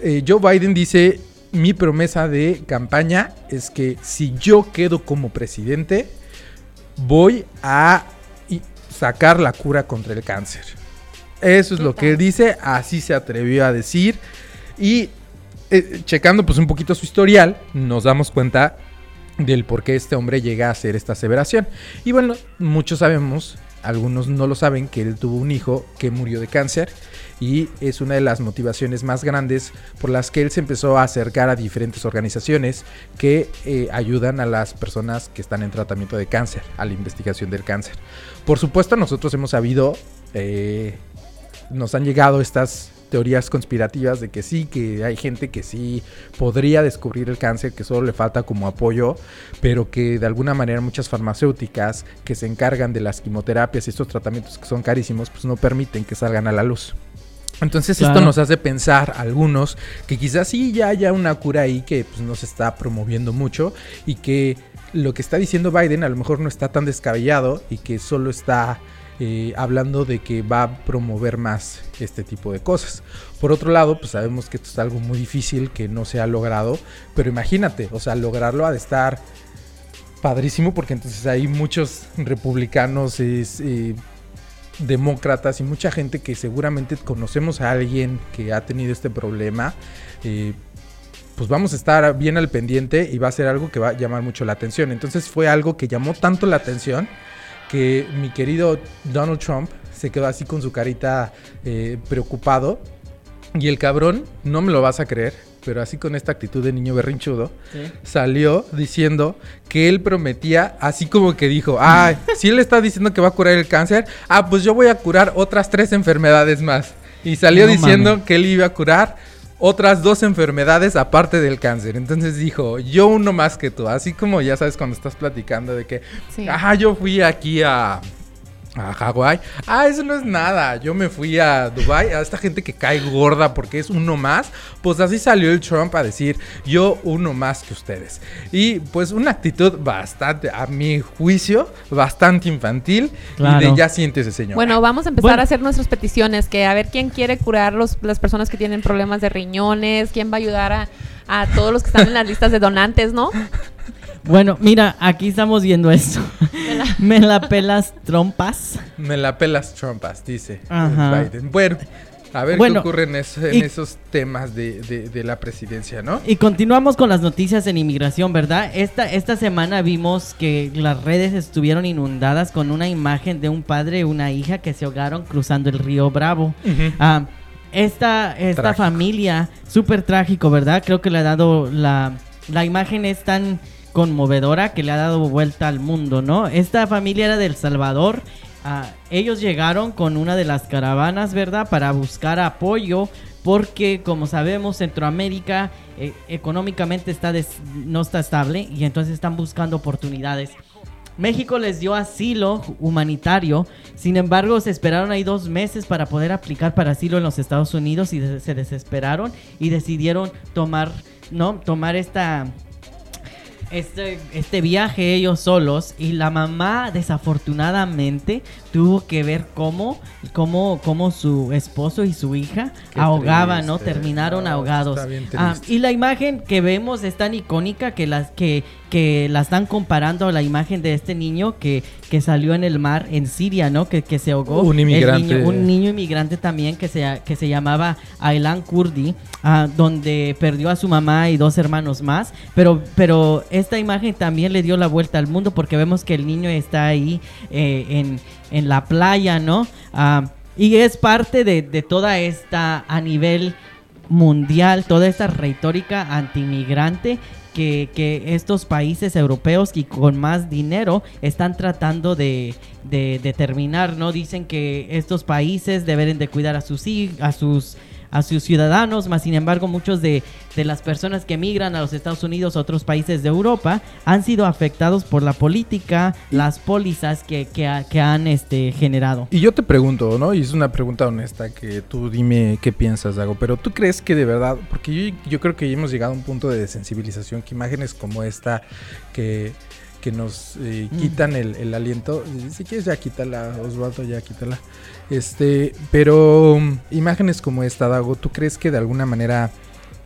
Eh, Joe Biden dice mi promesa de campaña es que si yo quedo como presidente voy a sacar la cura contra el cáncer. Eso es ¿Qué lo que tal? dice, así se atrevió a decir y eh, checando pues un poquito su historial, nos damos cuenta del por qué este hombre llega a hacer esta aseveración. Y bueno, muchos sabemos, algunos no lo saben, que él tuvo un hijo que murió de cáncer y es una de las motivaciones más grandes por las que él se empezó a acercar a diferentes organizaciones que eh, ayudan a las personas que están en tratamiento de cáncer, a la investigación del cáncer. Por supuesto, nosotros hemos sabido, eh, nos han llegado estas teorías conspirativas de que sí, que hay gente que sí podría descubrir el cáncer, que solo le falta como apoyo, pero que de alguna manera muchas farmacéuticas que se encargan de las quimioterapias y estos tratamientos que son carísimos, pues no permiten que salgan a la luz. Entonces esto nos hace pensar a algunos que quizás sí ya haya una cura ahí que pues, no se está promoviendo mucho y que lo que está diciendo Biden a lo mejor no está tan descabellado y que solo está eh, hablando de que va a promover más este tipo de cosas. Por otro lado, pues sabemos que esto es algo muy difícil que no se ha logrado, pero imagínate, o sea, lograrlo ha de estar padrísimo porque entonces hay muchos republicanos es, eh, demócratas y mucha gente que seguramente conocemos a alguien que ha tenido este problema, eh, pues vamos a estar bien al pendiente y va a ser algo que va a llamar mucho la atención. Entonces fue algo que llamó tanto la atención que mi querido Donald Trump se quedó así con su carita eh, preocupado. Y el cabrón, no me lo vas a creer, pero así con esta actitud de niño berrinchudo, Sí. salió diciendo que él prometía, así como que dijo, ah, si él está diciendo que va a curar el cáncer, ah, pues yo voy a curar otras tres enfermedades más. Y salió No diciendo que él iba a curar otras dos enfermedades aparte del cáncer. Entonces dijo, yo uno más que tú. Así como ya sabes cuando estás platicando de que, Sí. ah, yo fui aquí a... A Hawái. Ah, eso no es nada. Yo me fui a Dubai. A esta gente que cae gorda porque es uno más. Pues así salió el Trump a decir yo uno más que ustedes. Y pues una actitud bastante, a mi juicio, bastante infantil. Y de ya siéntese, señor. Bueno, vamos a empezar Bueno. a hacer nuestras peticiones, que a ver quién quiere curar los, las personas que tienen problemas de riñones, quién va a ayudar a, a todos los que están en las listas de donantes, ¿no? Bueno, mira, aquí estamos viendo esto. Me la pelas trompas. Me la pelas trompas, dice Ajá. Biden. Bueno, a ver Bueno, qué ocurre en, eso- en y- esos temas de, de- de la presidencia, ¿no? Y continuamos con las noticias en inmigración, ¿verdad? Esta, esta semana vimos que las redes estuvieron inundadas con una imagen de un padre y una hija que se ahogaron cruzando el río Bravo. Ah, esta esta Trágico. familia, súper trágico, ¿verdad? Creo que le ha dado la, la imagen es tan conmovedora que le ha dado vuelta al mundo, ¿no? Esta familia era del Salvador. ah, ellos llegaron con una de las caravanas, ¿verdad? Para buscar apoyo porque, como sabemos, Centroamérica eh, económicamente está no está estable y entonces están buscando oportunidades. México les dio asilo humanitario, sin embargo se esperaron ahí dos meses para poder aplicar para asilo en los Estados Unidos y se desesperaron y decidieron tomar, no, tomar esta, este, este viaje ellos solos y la mamá desafortunadamente tuvo que ver cómo, cómo, cómo su esposo y su hija Qué ahogaban, ¿no? Terminaron No, ahogados. Ah, y la imagen que vemos es tan icónica que las que, que la están comparando a la imagen de este niño que, que salió en el mar en Siria, ¿no? Que, que se ahogó. Un inmigrante. niño- un niño inmigrante también que se, que se llamaba Aylan Kurdi, ah, donde perdió a su mamá y dos hermanos más. Pero, pero esta imagen también le dio la vuelta al mundo porque vemos que el niño está ahí eh, en, en la playa, ¿no? Ah, y es parte de, de toda esta a nivel mundial, toda esta retórica antimigrante que, que estos países europeos y con más dinero están tratando de, de, terminar, ¿no? Dicen que estos países deben de cuidar a sus a sus a sus ciudadanos, más sin embargo muchos de, de las personas que emigran a los Estados Unidos o otros países de Europa han sido afectados por la política, las pólizas que, que, ha- que han este, generado. Y yo te pregunto, ¿no? Y es una pregunta honesta que tú dime qué piensas, Dago. Pero tú crees que de verdad, porque yo, yo creo que hemos llegado a un punto de desensibilización, que imágenes como esta que, que nos eh, Mm. quitan el, el aliento, si quieres ya quítala, Osvaldo, ya quítala. Este, pero um, imágenes como esta, Dago, ¿tú crees que de alguna manera...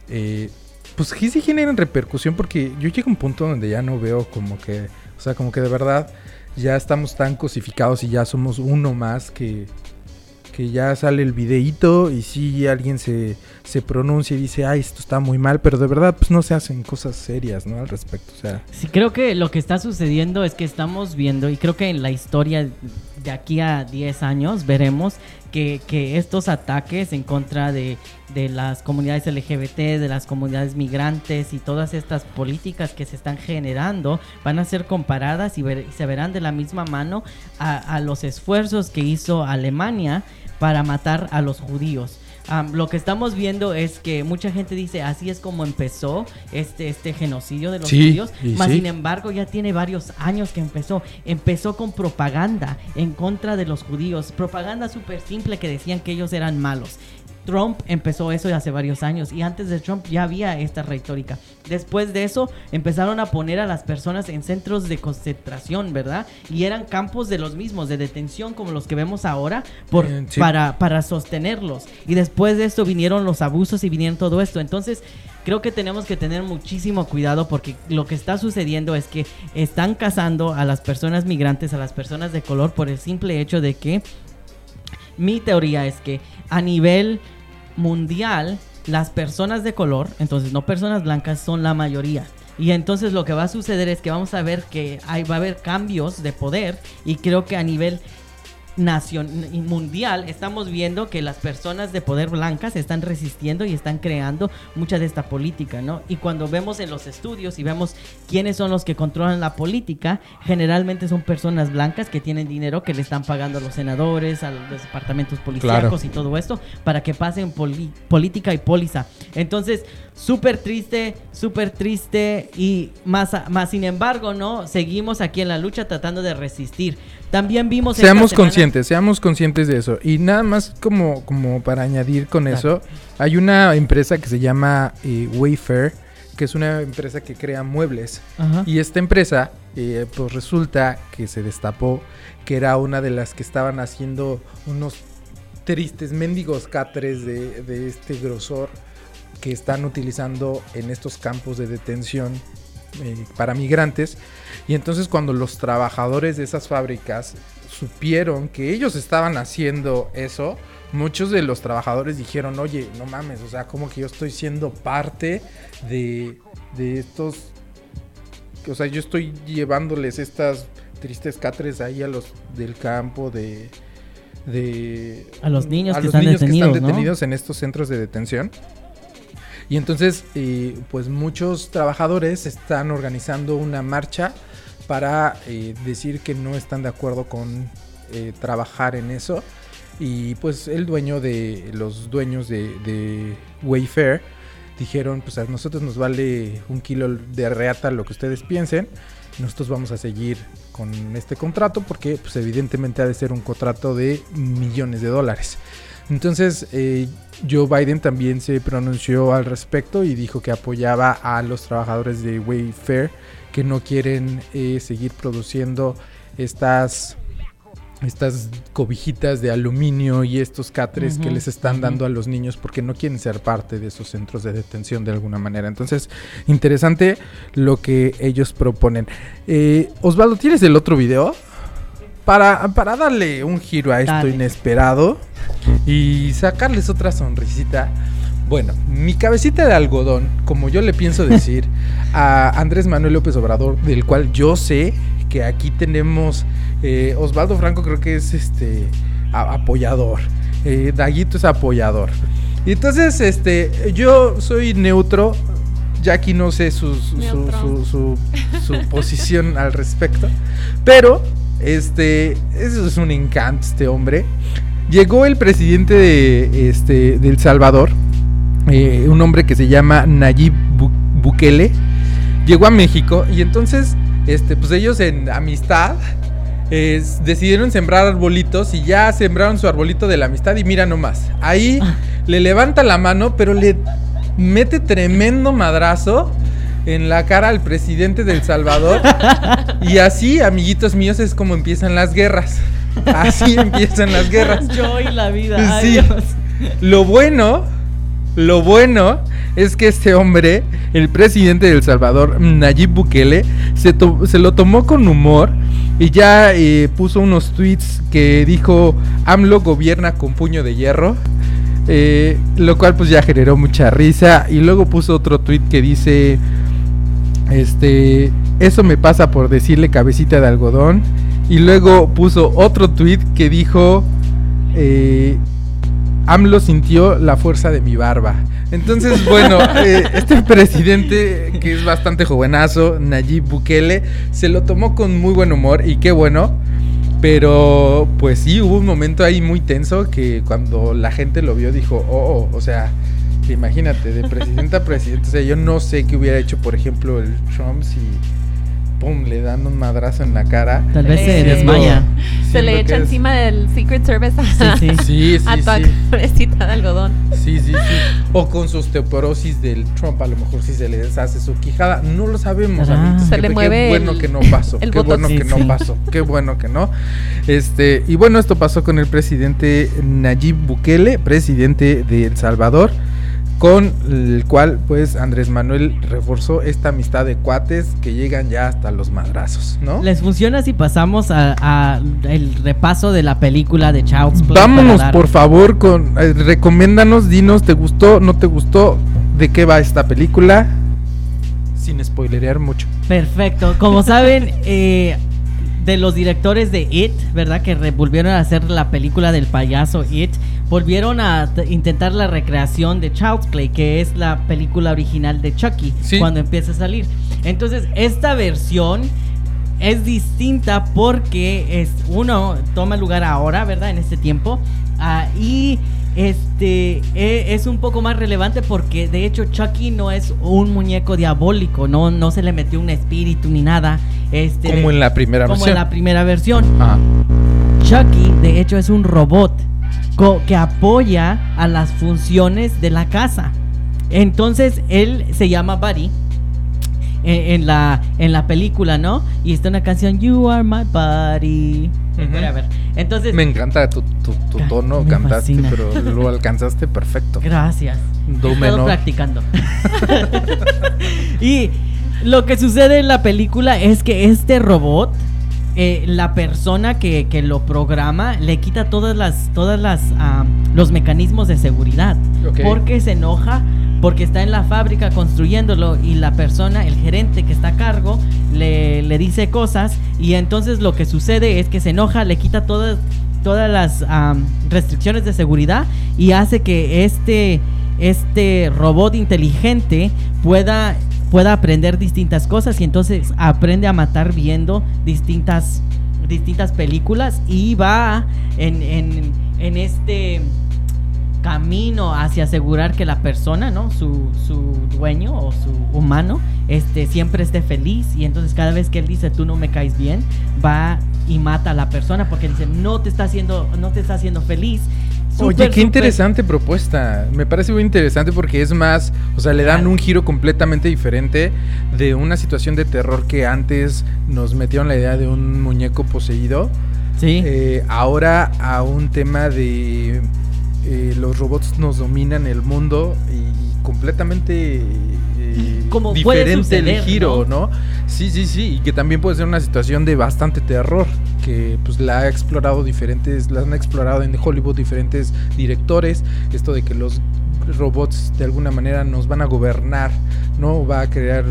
eh, pues sí, sí generan repercusión porque yo llego a un punto donde ya no veo como que, o sea, como que de verdad ya estamos tan cosificados y ya somos uno más que, que ya sale el videíto y sí alguien se, se pronuncia y dice, ay, esto está muy mal, pero de verdad pues no se hacen cosas serias, ¿no? Al respecto, o sea, Sí, creo que lo que está sucediendo es que estamos viendo, y creo que en la historia de aquí a 10 años veremos que, que estos ataques en contra de, de las comunidades LGBT, de las comunidades migrantes y todas estas políticas que se están generando van a ser comparadas y, ver- y se verán de la misma mano a los esfuerzos que hizo Alemania para matar a los judíos. Am, lo que estamos viendo es que mucha gente dice así es como empezó este, este genocidio de los Sí, judíos, más sí. sin embargo ya tiene varios años que empezó. Empezó con propaganda en contra de los judíos, propaganda súper simple que decían que ellos eran malos. Trump empezó eso hace varios años y antes de Trump ya había esta retórica. Después de eso empezaron a poner a las personas en centros de concentración, ¿verdad? Y eran campos de los mismos, de detención como los que vemos ahora, por, sí. para, para sostenerlos. Y después de esto vinieron los abusos y vinieron todo esto. Entonces creo que tenemos que tener muchísimo cuidado porque lo que está sucediendo es que están cazando a las personas migrantes, a las personas de color por el simple hecho de que mi teoría es que a nivel mundial, las personas de color, entonces no personas blancas, son la mayoría. Y entonces lo que va a suceder es que vamos a ver que hay, va a haber cambios de poder y creo que a nivel mundial estamos viendo que las personas de poder blancas están resistiendo y están creando mucha de esta política, ¿no? Y cuando vemos en los estudios y vemos quiénes son los que controlan la política, generalmente son personas blancas que tienen dinero que le están pagando a los senadores, a los departamentos policíacos y todo esto para que pasen política y póliza. Entonces, súper triste, súper triste y más, más sin embargo, ¿no? Seguimos aquí en la lucha tratando de resistir. También vimos... Seamos semana- conscientes, seamos conscientes de eso. Y nada más como, como para añadir con eso, hay una empresa que se llama eh, Wayfair, que es una empresa que crea muebles. Ajá. Y esta empresa, eh, pues resulta que se destapó que era una de las que estaban haciendo unos tristes mendigos catres de, de este grosor que están utilizando en estos campos de detención eh, para migrantes. Y entonces cuando los trabajadores de esas fábricas supieron que ellos estaban haciendo eso, muchos de los trabajadores dijeron, oye, no mames, o sea, como que yo estoy siendo parte de, de estos... O sea, yo estoy llevándoles estas tristes catres ahí a los del campo de... de A los niños a que los están niños que detenidos, están ¿no? detenidos en estos centros de detención. Y entonces, eh, pues muchos trabajadores están organizando una marcha para eh, decir que no están de acuerdo con eh, trabajar en eso. Y pues el dueño de los dueños de, Wayfair dijeron, pues a nosotros nos vale un kilo de reata lo que ustedes piensen. Nosotros vamos a seguir con este contrato porque pues evidentemente ha de ser un contrato de millones de dólares. Entonces eh, Joe Biden también se pronunció al respecto y dijo que apoyaba a los trabajadores de Wayfair que no quieren eh, seguir produciendo estas estas cobijitas de aluminio y estos catres que les están dando a los niños porque no quieren ser parte de esos centros de detención de alguna manera. Entonces, interesante lo que ellos proponen. Eh, Osvaldo, ¿tienes el otro video? Para, para darle un giro a esto Dale. inesperado y sacarles otra sonrisita. Bueno, mi cabecita de algodón, como yo le pienso decir a Andrés Manuel López Obrador, del cual yo sé que aquí tenemos eh, Osvaldo Franco, creo que es este a- apoyador, eh, Daguito es apoyador. Y entonces, este, yo soy neutro. Jackie no sé su, su, su, su- su- su posición al respecto. Pero, este, eso es un encanto, este hombre. Llegó el presidente de, este, de El Salvador, eh, un hombre que se llama Nayib Bu- Bukele. Llegó a México y entonces, este, pues ellos en amistad eh, decidieron sembrar arbolitos y ya sembraron su arbolito de la amistad y mira nomás, ahí le levanta la mano, pero le mete tremendo madrazo en la cara al presidente del Salvador. y así, amiguitos míos, es como empiezan las guerras. Así empiezan las guerras. Yo y la vida. Sí. Lo bueno, lo bueno es que este hombre, el presidente de El Salvador, Nayib Bukele, se, lo tomó con humor y ya eh, puso unos tweets que dijo AMLO gobierna con puño de hierro. eh, lo cual pues ya generó mucha risa y luego puso otro tweet que dice este eso me pasa por decirle cabecita de algodón y luego puso otro tweet que dijo eh, AMLO sintió la fuerza de mi barba. Entonces, bueno, eh, este presidente, que es bastante jovenazo, Nayib Bukele, se lo tomó con muy buen humor y qué bueno. Pero, pues sí, hubo un momento ahí muy tenso que cuando la gente lo vio dijo, oh, oh, o sea, imagínate, de presidente a presidente. O sea, yo no sé qué hubiera hecho, por ejemplo, el Trump si, pum, le dan un madrazo en la cara. Tal vez se desmaya. Se le echa es- encima del Secret Service a, Sí, sí. Sí, sí, a tu sí. de algodón. Sí, sí, sí. O con su osteoporosis del Trump, a lo mejor si se le deshace su quijada. No lo sabemos, amiguitos. Se Qué- le qué mueve bueno el- que no pasó. Qué bueno que Sí, no sí. pasó. Qué bueno que no. Este, y bueno, esto pasó con el presidente Nayib Bukele, presidente de El Salvador. Con el cual pues Andrés Manuel reforzó esta amistad de cuates que llegan ya hasta los madrazos, ¿no? ¿Les funciona si pasamos a, a el repaso de la película de Child's Play? Vámonos dar- por favor con eh, recomiéndanos, dinos, ¿te gustó? ¿No te gustó? ¿De qué va esta película? Sin spoilerear mucho. Perfecto. Como saben, eh, de los directores de It, ¿verdad? Que volvieron a hacer la película del payaso It, volvieron a intentar la recreación de Child's Play, que es la película original de Chucky, Sí. cuando empieza a salir. Entonces, esta versión es distinta porque es uno toma lugar ahora, ¿verdad? En este tiempo. ah, y este e- es un poco más relevante porque de hecho Chucky no es un muñeco diabólico, no, no se le metió un espíritu ni nada. Este, Como en la primera como versión. en la primera versión. Ah, Chucky, de hecho, es un robot que apoya a las funciones de la casa. Entonces, él se llama Buddy en, en la, en la película, ¿no? Y está una canción, You Are My Buddy. A ver. Entonces, me encanta tu, tu, tu Ca- tono, cantaste, fascina. pero lo alcanzaste perfecto. gracias. Do menor. practicando. y lo que sucede en la película es que este robot, eh, la persona que, que lo programa, le quita todas las, todas las, ah, los mecanismos de seguridad. Porque se enoja, porque está en la fábrica construyéndolo y la persona, el gerente que está a cargo, le, le dice cosas y entonces lo que sucede es que se enoja, le quita todas, todas las am, restricciones de seguridad y hace que este, este robot inteligente pueda, pueda aprender distintas cosas y entonces aprende a matar viendo distintas, distintas películas y va en, en, en este camino hacia asegurar que la persona, ¿no? Su, su dueño o su humano, este, siempre esté feliz. Y entonces cada vez que él dice tú no me caes bien, va y mata a la persona porque dice no te está haciendo, no te está haciendo feliz. Oye, qué interesante propuesta. Me parece muy interesante porque es más, o sea, le dan un giro completamente diferente de una situación de terror que antes nos metieron la idea de un muñeco poseído. Sí. Eh, ahora a un tema de eh, los robots nos dominan el mundo y completamente eh, Como puede diferente el giro, ¿no? Sí, sí, sí, y que también puede ser una situación de bastante terror que pues la ha explorado diferentes, la han explorado en Hollywood diferentes directores, esto de que los robots de alguna manera nos van a gobernar, no va a crear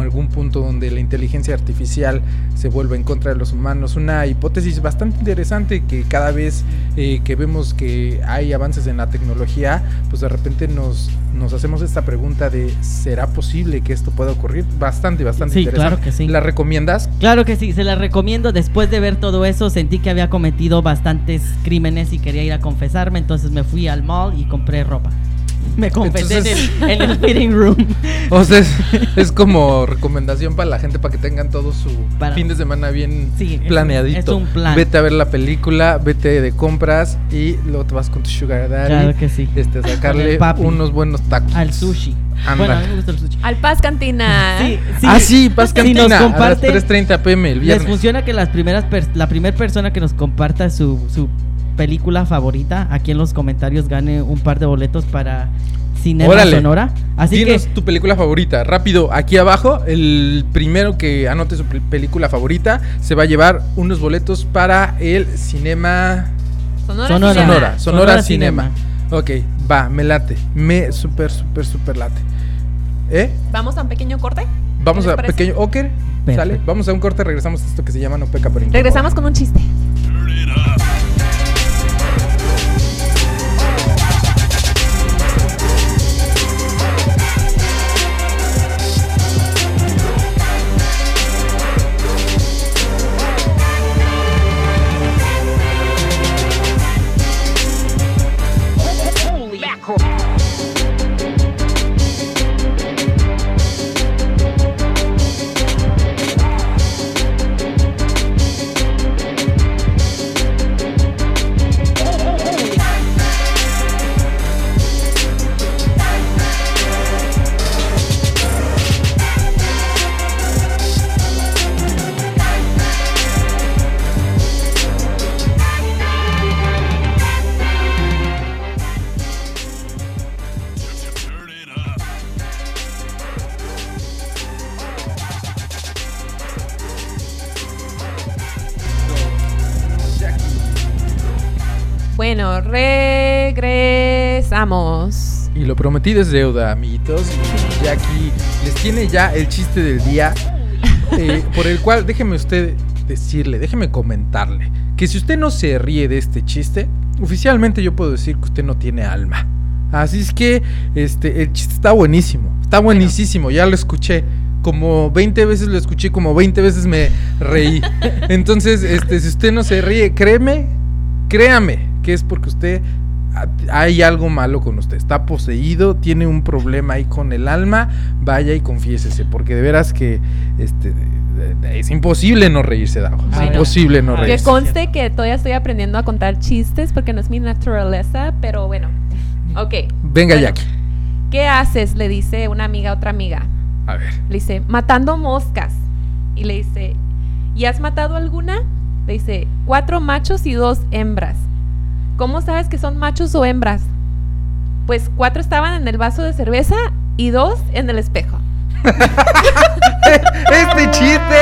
algún punto donde la inteligencia artificial se vuelva en contra de los humanos. Una hipótesis bastante interesante que cada vez eh, que vemos que hay avances en la tecnología, pues de repente nos, nos hacemos esta pregunta de ¿será posible que esto pueda ocurrir? Bastante, bastante Sí, interesante. claro que sí. ¿La recomiendas? Claro que sí, se la recomiendo. Después de ver todo eso, sentí que había cometido bastantes crímenes y quería ir a confesarme, entonces me fui al mall y compré ropa. Me confesé en Entonces- el- en el fitting room. O sea, es, es como recomendación para la gente para que tengan todo su Para- fin de semana bien Sí, planeadito. es un plan. Vete a ver la película, vete de compras y luego te vas con tu sugar daddy. Claro que sí. Este, sacarle unos buenos tacos. Al sushi. Anda. Bueno, a mí me gusta el sushi. Al Paz Cantina. Sí, sí. Ah, sí, Paz Si Cantina nos comparten- a las 3.30 pm el ¿Les viernes. funciona que las primeras la primera persona que nos comparta su, su película favorita aquí en los comentarios gane un par de boletos para Cinema Órale. Sonora? Así Dinos que tu película favorita. Rápido, aquí abajo, el primero que anote su pel- película favorita se va a llevar unos boletos para el cinema Sonora. Sonora. Cinema. Sonora, Sonora, Sonora Cinema. Cinema. Ok, va, me late. Me super, super, super late. ¿Eh? Vamos a un pequeño corte. Vamos ¿Qué les a parece? pequeño Oker. ¿Sale? Perfecto. Vamos a un corte, regresamos a esto que se llama No Peca por. Regresamos con un chiste. Regresamos. Y lo prometido es deuda, amiguitos. Y Jackie les tiene ya el chiste del día. eh, por el cual, déjeme usted decirle, déjeme comentarle. Que si usted no se ríe de este chiste, oficialmente yo puedo decir que usted no tiene alma. Así es que este, el chiste está buenísimo. Está buenísimo, ya lo escuché. Como 20 veces lo escuché, como 20 veces me reí. Entonces, este, si usted no se ríe, créeme, créame, que es porque usted hay algo malo con usted. Está poseído, tiene un problema ahí con el alma. Vaya y confiésese, porque de veras que este, de- de- es imposible no reírse, Dago. Es Bueno. imposible no Que reírse. conste que todavía estoy aprendiendo a contar chistes porque no es mi naturaleza, pero bueno. Ok. Venga, Bueno, Jackie. ¿Qué haces? Le dice una amiga a otra amiga. A ver. Le dice, matando moscas. Y le dice, ¿y has matado alguna? Le dice, cuatro machos y dos hembras. ¿Cómo sabes que son machos o hembras? Pues cuatro estaban en el vaso de cerveza y dos en el espejo. Este chiste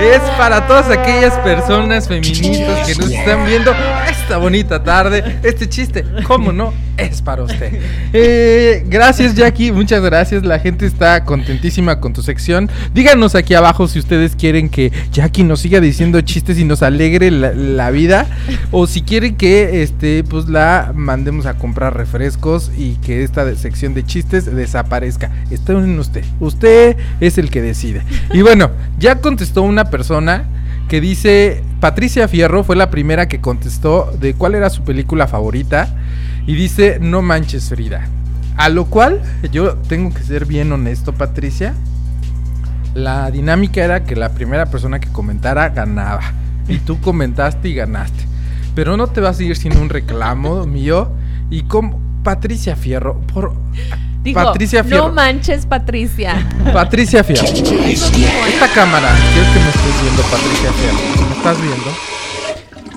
es para todas aquellas personas feministas que nos están viendo esta bonita tarde. Este chiste, ¿cómo no? Es para usted. Eh, gracias, Jackie. Muchas gracias. La gente está contentísima con tu sección. Díganos aquí abajo si ustedes quieren que Jackie nos siga diciendo chistes y nos alegre la, vida. O si quieren que este, pues la mandemos a comprar refrescos y que esta sección de chistes desaparezca. Está en usted. Usted es el que decide. Y bueno, ya contestó una persona que dice, Patricia Fierro fue la primera que contestó de cuál era su película favorita. Y dice, no manches Frida. A lo cual yo tengo que ser bien honesto, Patricia. La dinámica era que la primera persona que comentara ganaba. Y tú comentaste y ganaste. Pero no te vas a ir sin un reclamo mío. Y como Patricia Fierro, por Patricia Fierro. no manches, Patricia. Patricia Fierro. Esta cámara, quiero que me estés viendo, Patricia Fierro. ¿Me estás viendo?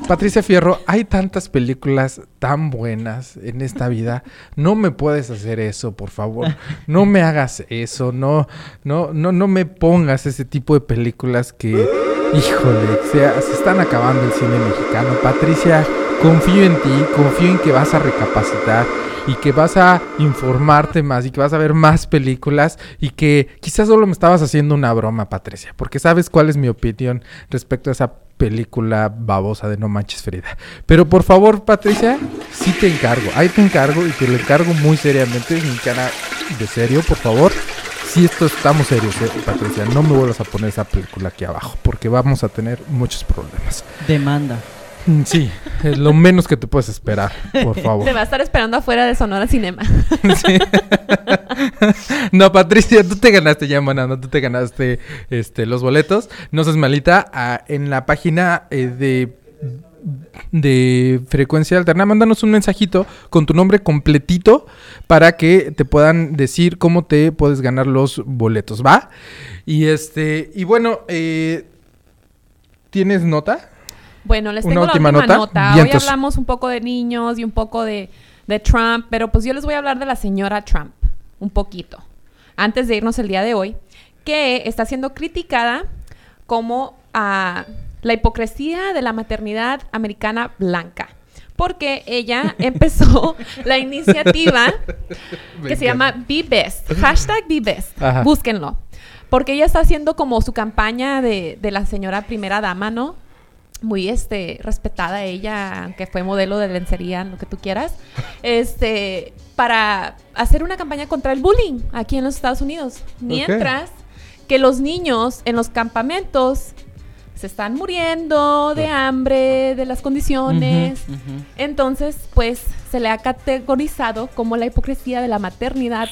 Patricia Fierro, hay tantas películas tan buenas en esta vida. No me puedes hacer eso, por favor. No me hagas eso. No, no, no, no me pongas ese tipo de películas que, híjole, se, se están acabando el cine mexicano. Patricia, confío en ti, confío en que vas a recapacitar y que vas a informarte más y que vas a ver más películas y que quizás solo me estabas haciendo una broma, Patricia, porque sabes cuál es mi opinión respecto a esa película babosa de No Manches Frida. Pero por favor, Patricia, sí te encargo, ahí te encargo y te lo encargo muy seriamente, mi cara de serio, por favor. Si esto estamos serios, eh, Patricia, no me vuelvas a poner esa película aquí abajo, porque vamos a tener muchos problemas. Demanda. Mm, Sí, es lo menos que te puedes esperar, por favor. Te va a estar esperando afuera de Sonora Cinema. Sí. no, Patricia, tú te ganaste ya, no tú te ganaste este, los boletos. No seas malita. ah, en la página eh, de de frecuencia alterna, mándanos un mensajito con tu nombre completito para que te puedan decir cómo te puedes ganar los boletos, ¿va? Y este, y bueno, eh, ¿tienes nota? Bueno, les ¿Una tengo la última nota? nota. Hoy hablamos un poco de niños y un poco de, de Trump, pero pues yo les voy a hablar de la señora Trump, un poquito, antes de irnos el día de hoy, que está siendo criticada como ah, la hipocresía de la maternidad americana blanca. Porque ella empezó la iniciativa que se llama Be Best. Hashtag Be Best. Ajá. Búsquenlo. Porque ella está haciendo como su campaña de, de la señora primera dama, ¿no? Muy este, respetada ella, aunque fue modelo de lencería, lo que tú quieras. Este, para hacer una campaña contra el bullying aquí en los Estados Unidos. Mientras que los niños en los campamentos se están muriendo de hambre, de las condiciones. Entonces, pues se le ha categorizado como la hipocresía de la maternidad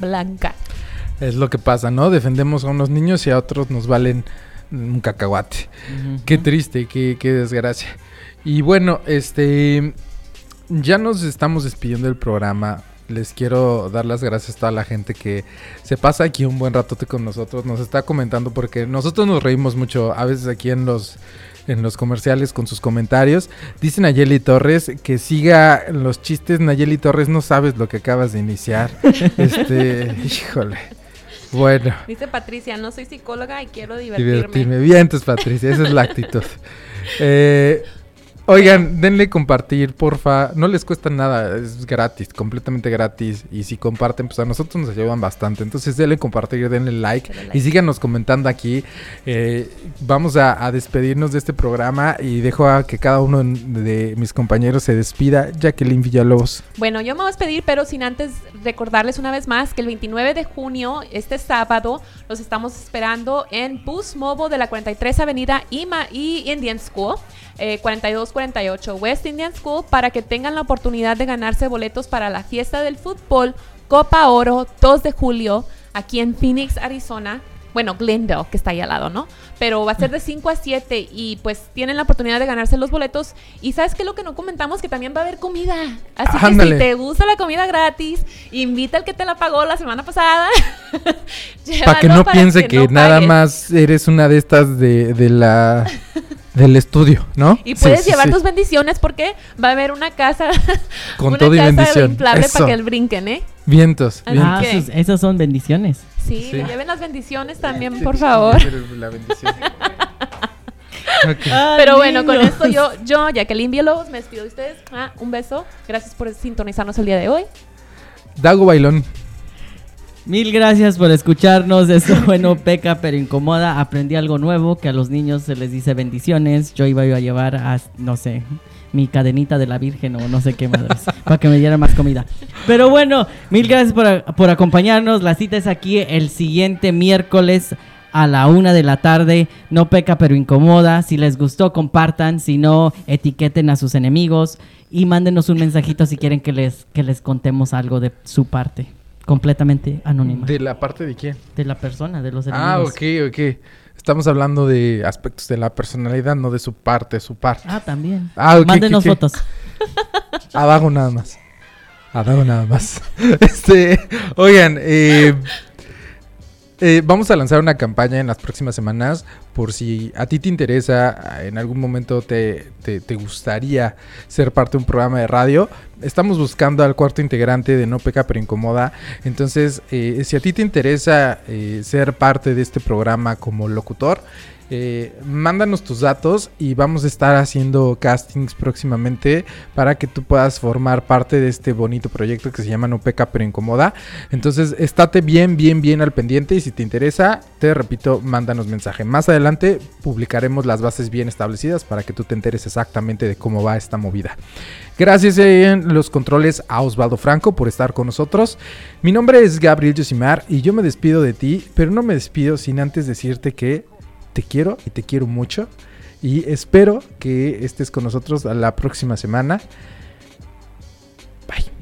blanca. Es lo que pasa, ¿no? Defendemos a unos niños y a otros nos valen un cacahuate. Qué triste, qué, qué desgracia. Y bueno, este. Ya nos estamos despidiendo del programa. Les quiero dar las gracias a toda la gente que se pasa aquí un buen ratote con nosotros. Nos está comentando porque nosotros nos reímos mucho a veces aquí en los en los comerciales con sus comentarios. Dice Nayeli Torres que siga los chistes. Nayeli Torres, no sabes lo que acabas de iniciar. este, híjole. Bueno. Dice Patricia, no soy psicóloga y quiero divertirme. Divertirme. Bien, entonces, Patricia, esa es la actitud. Eh, Oigan, denle compartir, porfa. No les cuesta nada, es gratis, completamente gratis. Y si comparten, pues a nosotros nos ayudan bastante. Entonces denle compartir, denle like, Denle like. y síganos comentando aquí. Eh, vamos a, a despedirnos de este programa y dejo a que cada uno de mis compañeros se despida. Jacqueline Villalobos. Bueno, yo me voy a despedir, pero sin antes recordarles una vez más que el 29 de junio, este sábado, los estamos esperando en Bus Mobo de la 43 Avenida y, Ma- y Indian School, eh, 4248 West Indian School, para que tengan la oportunidad de ganarse boletos para la fiesta del fútbol Copa Oro 2 de julio aquí en Phoenix, Arizona. Bueno, Glendale, que está ahí al lado, ¿no? Pero va a ser de 5 a 7 y pues tienen la oportunidad de ganarse los boletos. Y ¿sabes qué? Lo que no comentamos, que también va a haber comida. Así que si te gusta la comida gratis, invita al que te la pagó la semana pasada. Para que no piense que, nada más eres una de estas de, de la del estudio, ¿no? Y puedes sí, llevar sí. tus bendiciones porque va a haber una casa, Con una todo y casa bendición. inflable Eso. para que él brinquen, ¿eh? Vientos. Ah, vientos. Ah, esos, esos son bendiciones. Sí, Sí. lleven las bendiciones también, por favor. La bendición. Ok. Pero bueno, con esto yo, yo, Jacqueline Villalobos, me despido de ustedes. Ah, un beso. Gracias por sintonizarnos el día de hoy. Dago Bailón. Mil gracias por escucharnos. Esto bueno, peca pero incomoda. Aprendí algo nuevo que a los niños se les dice bendiciones. Yo iba a llevar a, no sé, mi cadenita de la Virgen o no sé qué madres, para que me diera más comida. Pero bueno, mil gracias por, por acompañarnos. La cita es aquí el siguiente miércoles a la una de la tarde. No peca pero incomoda. Si les gustó, compartan. Si no, etiqueten a sus enemigos y mándenos un mensajito si quieren que les, que les contemos algo de su parte. Completamente anónima. ¿De la parte de quién? De la persona, de los Ah, enemigos. ok, ok. Estamos hablando de aspectos de la personalidad, no de su parte, su parte. Ah, también. Ah, ok, Mándenos ok, ok. fotos. Abajo nada más. Abajo nada más. Este, oigan, eh, eh, vamos a lanzar una campaña en las próximas semanas por si a ti te interesa, en algún momento te, te- te gustaría ser parte de un programa de radio. Estamos buscando al cuarto integrante de No Peca pero Incomoda. Entonces, eh, si a ti te interesa eh, ser parte de este programa como locutor, eh, mándanos tus datos y vamos a estar haciendo castings próximamente para que tú puedas formar parte de este bonito proyecto que se llama No Peca pero Incomoda. Entonces, estate bien, bien, bien al pendiente y si te interesa, te repito, mándanos mensaje. Más adelante publicaremos las bases bien establecidas para que tú te enteres exactamente de cómo va esta movida. Gracias en los controles a Osvaldo Franco por estar con nosotros. Mi nombre es Gabriel Yosimar y yo me despido de ti, pero no me despido sin antes decirte que te quiero y te quiero mucho. Y espero que estés con nosotros la próxima semana. Bye.